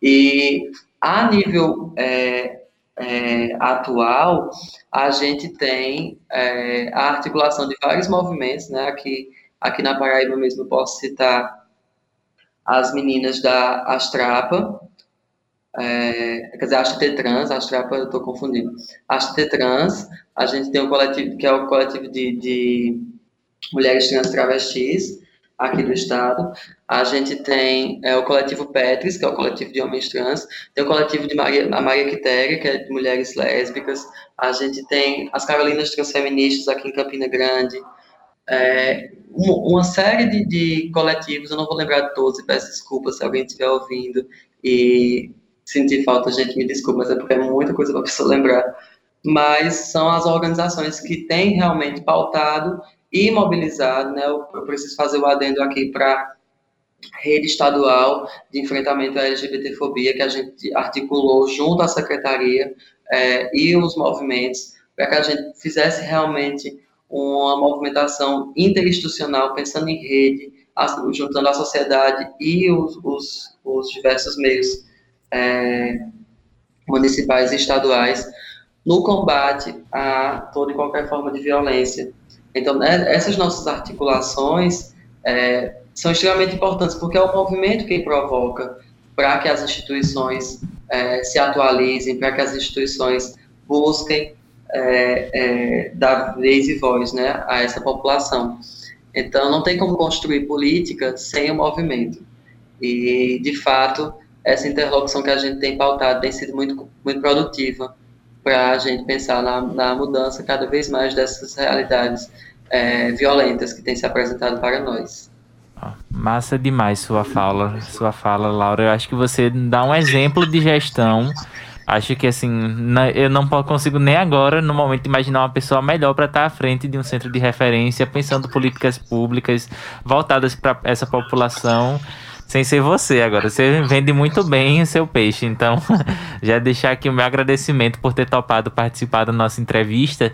E a nível é, é, atual, a gente tem é, a articulação de vários movimentos, né? Aqui, aqui na Paraíba mesmo posso citar as meninas da Astrapa, é, quer dizer, Astrapa Trans, Astrapa eu estou confundindo. Astrapa Trans, a gente tem um coletivo que é o coletivo de, de mulheres trans travestis, aqui do estado. A gente tem é, o coletivo Petris, que é o coletivo de homens trans, tem o coletivo de Maria, a Maria Quitéria, que é de mulheres lésbicas, a gente tem as Carolinas Transfeministas aqui em Campina Grande, é, uma série de, de, coletivos, eu não vou lembrar de todos, e peço desculpas se alguém estiver ouvindo e sentir falta, gente, me desculpa, mas é porque é muita coisa para a pessoa lembrar. Mas são as organizações que têm realmente pautado e mobilizado, né? Eu preciso fazer o adendo aqui para rede estadual de enfrentamento à LGBTfobia que a gente articulou junto à secretaria é, e os movimentos para que a gente fizesse realmente uma movimentação interinstitucional pensando em rede, juntando a sociedade e os, os, os diversos meios é, municipais e estaduais no combate a toda e qualquer forma de violência então, né, essas nossas articulações é, são extremamente importantes, porque é o movimento que provoca para que as instituições é, se atualizem, para que as instituições busquem é, é, dar vez e voz né, a essa população. Então, não tem como construir política sem o movimento. E, de fato, essa interlocução que a gente tem pautado tem sido muito, muito produtiva para a gente pensar na, na, mudança cada vez mais dessas realidades é, violentas que têm se apresentado para nós. Massa demais sua fala, sua fala, Laura. Eu acho que você dá um exemplo de gestão. Acho que assim, eu não consigo nem agora, no momento, imaginar uma pessoa melhor para estar à frente de um centro de referência, pensando políticas públicas voltadas para essa população sem ser você agora. Você vende muito bem o seu peixe. Então, já deixar aqui o meu agradecimento por ter topado participar da nossa entrevista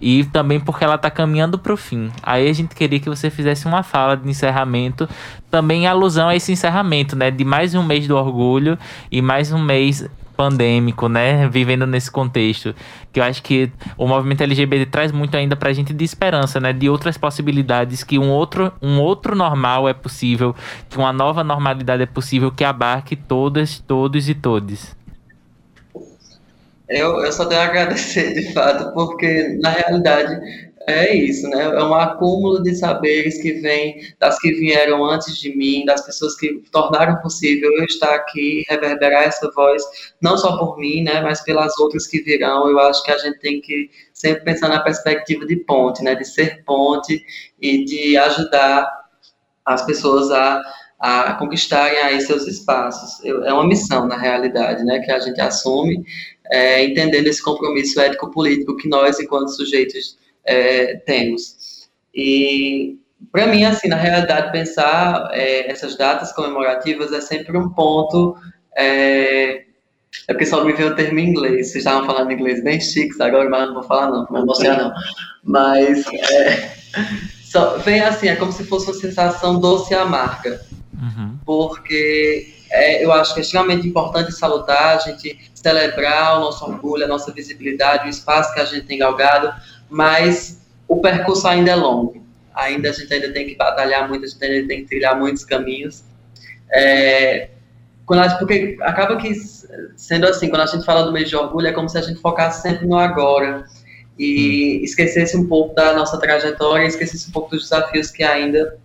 e também porque ela está caminhando para o fim. Aí a gente queria que você fizesse uma fala de encerramento, também em alusão a esse encerramento, né, de mais um mês do orgulho e mais um mês pandêmico, né, vivendo nesse contexto, que eu acho que o movimento LGBT traz muito ainda pra gente de esperança, né, de outras possibilidades, que um outro, um outro normal é possível, que uma nova normalidade é possível que abarque todas, todos e todes. Eu, eu só tenho a agradecer, de fato, porque na realidade é isso, né? É um acúmulo de saberes que vem das que vieram antes de mim, das pessoas que tornaram possível eu estar aqui, reverberar essa voz, não só por mim, né? Mas pelas outras que virão. Eu acho que a gente tem que sempre pensar na perspectiva de ponte, né? De ser ponte e de ajudar as pessoas a a conquistarem aí seus espaços. é uma missão, na realidade, né, que a gente assume, é, entendendo esse compromisso ético-político que nós, enquanto sujeitos, é, temos. E, para mim, assim, na realidade, pensar é, essas datas comemorativas é sempre um ponto. É, é porque só me veio o termo em inglês. Vocês estavam falando inglês bem chique, agora mas não vou falar, não, não vou não. Mas é, só, vem assim, é como se fosse uma sensação doce e amarga. Uhum. Porque é, eu acho que é extremamente importante salutar, a gente celebrar o nosso orgulho, a nossa visibilidade, o espaço que a gente tem galgado, mas o percurso ainda é longo. Ainda a gente ainda tem que batalhar muito, a gente ainda tem que trilhar muitos caminhos. É, quando porque acaba que, sendo assim, quando a gente fala do mês de orgulho, é como se a gente focasse sempre no agora e hum. esquecesse um pouco da nossa trajetória, esquecesse um pouco dos desafios que ainda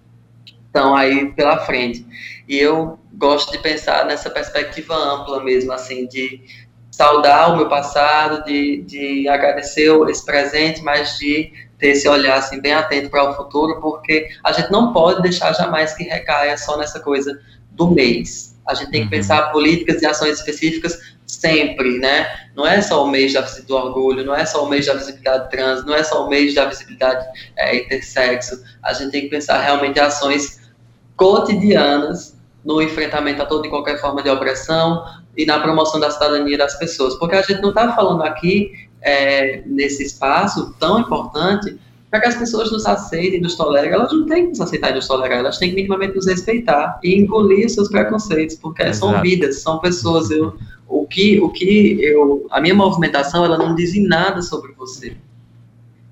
estão aí pela frente. E eu gosto de pensar nessa perspectiva ampla mesmo, assim, de saudar o meu passado, de, de agradecer esse presente, mas de ter esse olhar assim, bem atento para o futuro, porque a gente não pode deixar jamais que recaia só nessa coisa do mês. A gente tem que uhum. pensar políticas e ações específicas sempre, né? Não é só o mês da do orgulho, não é só o mês da visibilidade trans, não é só o mês da visibilidade é, intersexo. A gente tem que pensar realmente ações cotidianas no enfrentamento a toda e qualquer forma de opressão e na promoção da cidadania das pessoas. Porque a gente não está falando aqui, é, nesse espaço tão importante, para que as pessoas nos aceitem, nos tolerem. Elas não têm que nos aceitar e nos tolerar, elas têm que minimamente nos respeitar e engolir seus preconceitos, porque Exato. são vidas, são pessoas. Eu, o que, o que eu, a minha movimentação, ela não diz nada sobre você.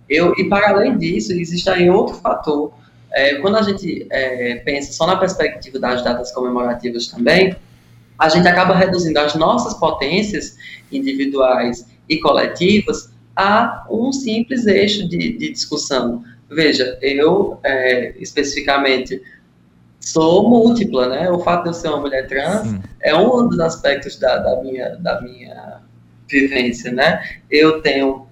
Eu, e para além disso, existe aí outro fator é, quando a gente é, pensa só na perspectiva das datas comemorativas também, a gente acaba reduzindo as nossas potências individuais e coletivas a um simples eixo de, de discussão. Veja, eu é, especificamente sou múltipla, né? O fato de eu ser uma mulher trans Sim. é um dos aspectos da, da, minha, da minha vivência, né? Eu tenho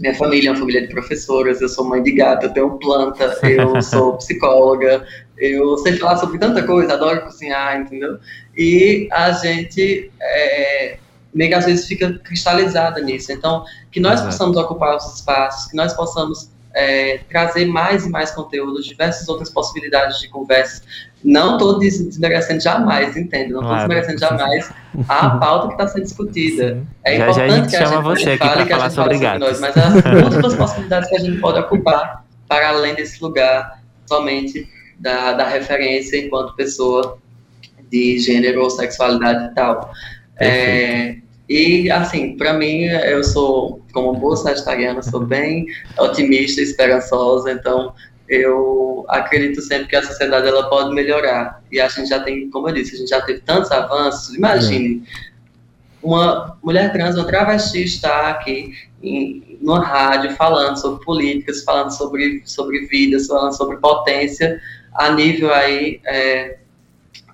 minha família é uma família de professoras, eu sou mãe de gato, eu tenho planta, eu sou psicóloga, eu sei falar sobre tanta coisa, adoro cozinhar, entendeu? E a gente é, meio que às vezes fica cristalizada nisso. Então, que nós Exato. possamos ocupar os espaços, que nós possamos é, trazer mais e mais conteúdos, diversas outras possibilidades de conversa. Não estou desmerecendo jamais, entende? Não estou claro. desmerecendo jamais a pauta que está sendo discutida. Sim. É já, importante já a gente que a chama gente você aqui para falar sobre gatos. Nós, mas há outras possibilidades que a gente pode ocupar para além desse lugar somente da, da referência enquanto pessoa de gênero ou sexualidade e tal. É, e, assim, para mim, eu sou, como boa sagitariana, sou bem otimista esperançosa, então eu acredito sempre que a sociedade ela pode melhorar. E a gente já tem, como eu disse, a gente já teve tantos avanços. Imagine, uma mulher trans, uma travesti está aqui em rádio falando sobre políticas, falando sobre, sobre vidas, falando sobre potência a nível aí é,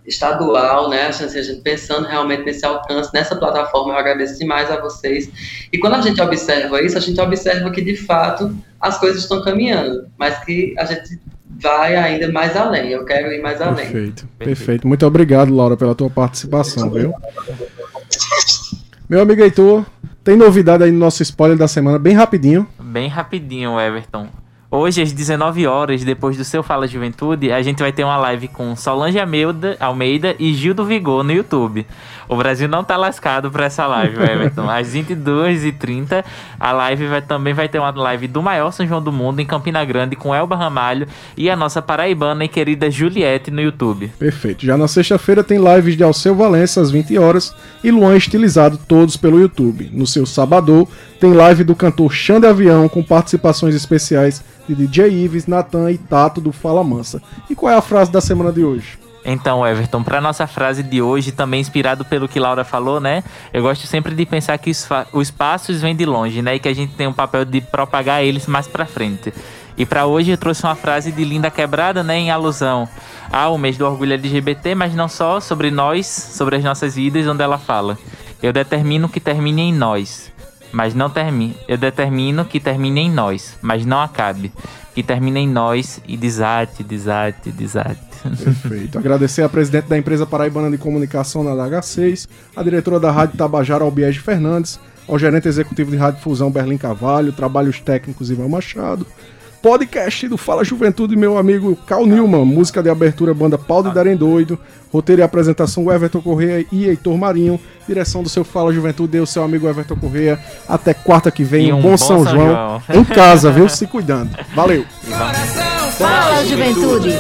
estadual, né? Assim, a gente pensando realmente nesse alcance, nessa plataforma, eu agradeço demais a vocês. E quando a gente observa isso, a gente observa que de fato as coisas estão caminhando, mas que a gente vai ainda mais além. Eu quero ir mais além. Perfeito, perfeito. Muito obrigado, Laura, pela tua participação, viu? Meu amigo Heitor, tem novidade aí no nosso spoiler da semana, bem rapidinho. Bem rapidinho, Everton. Hoje, às 19 horas, depois do seu Fala Juventude, a gente vai ter uma live com Solange Almeida, e Gil do Vigor no YouTube. O Brasil não tá lascado pra essa live, Everton. Às 22h30, a live vai, também vai ter uma live do maior São João do Mundo em Campina Grande com Elba Ramalho e a nossa paraibana e querida Juliette no YouTube. Perfeito. Já na sexta-feira tem lives de Alceu Valença às 20 horas e Luan Estilizado, todos pelo YouTube. No seu sábado, tem live do cantor Xande Avião com participações especiais de DJ Ives, Natan e Tato do Fala Mansa. E qual é a frase da semana de hoje? Então, Everton, para nossa frase de hoje, também inspirado pelo que Laura falou, né? Eu gosto sempre de pensar que os, os passos vêm de longe, né? E que a gente tem um papel de propagar eles mais para frente. E para hoje eu trouxe uma frase de Linda Quebrada, né, em alusão ao mês do orgulho LGBT, mas não só sobre nós, sobre as nossas vidas, onde ela fala: Eu determino que termine em nós, mas não termine. Eu determino que termine em nós, mas não acabe. Que termine em nós e desate, desate, desate. Perfeito. Agradecer a presidente da empresa Paraibana de Comunicação na H6, a diretora da Rádio Tabajara, Albiege Fernandes, ao gerente executivo de Rádio Fusão Berlim Cavalho, trabalhos técnicos Ivan Machado, podcast do Fala Juventude, meu amigo Cal Newman, música de abertura banda Pau de Darem Doido, roteiro e apresentação Everton Correia e Heitor Marinho, direção do seu Fala Juventude, eu, seu amigo Everton Correia. Até quarta que vem, um, um bom, bom, São, São João, João, em casa, viu? Se cuidando. Valeu. Fala Juventude.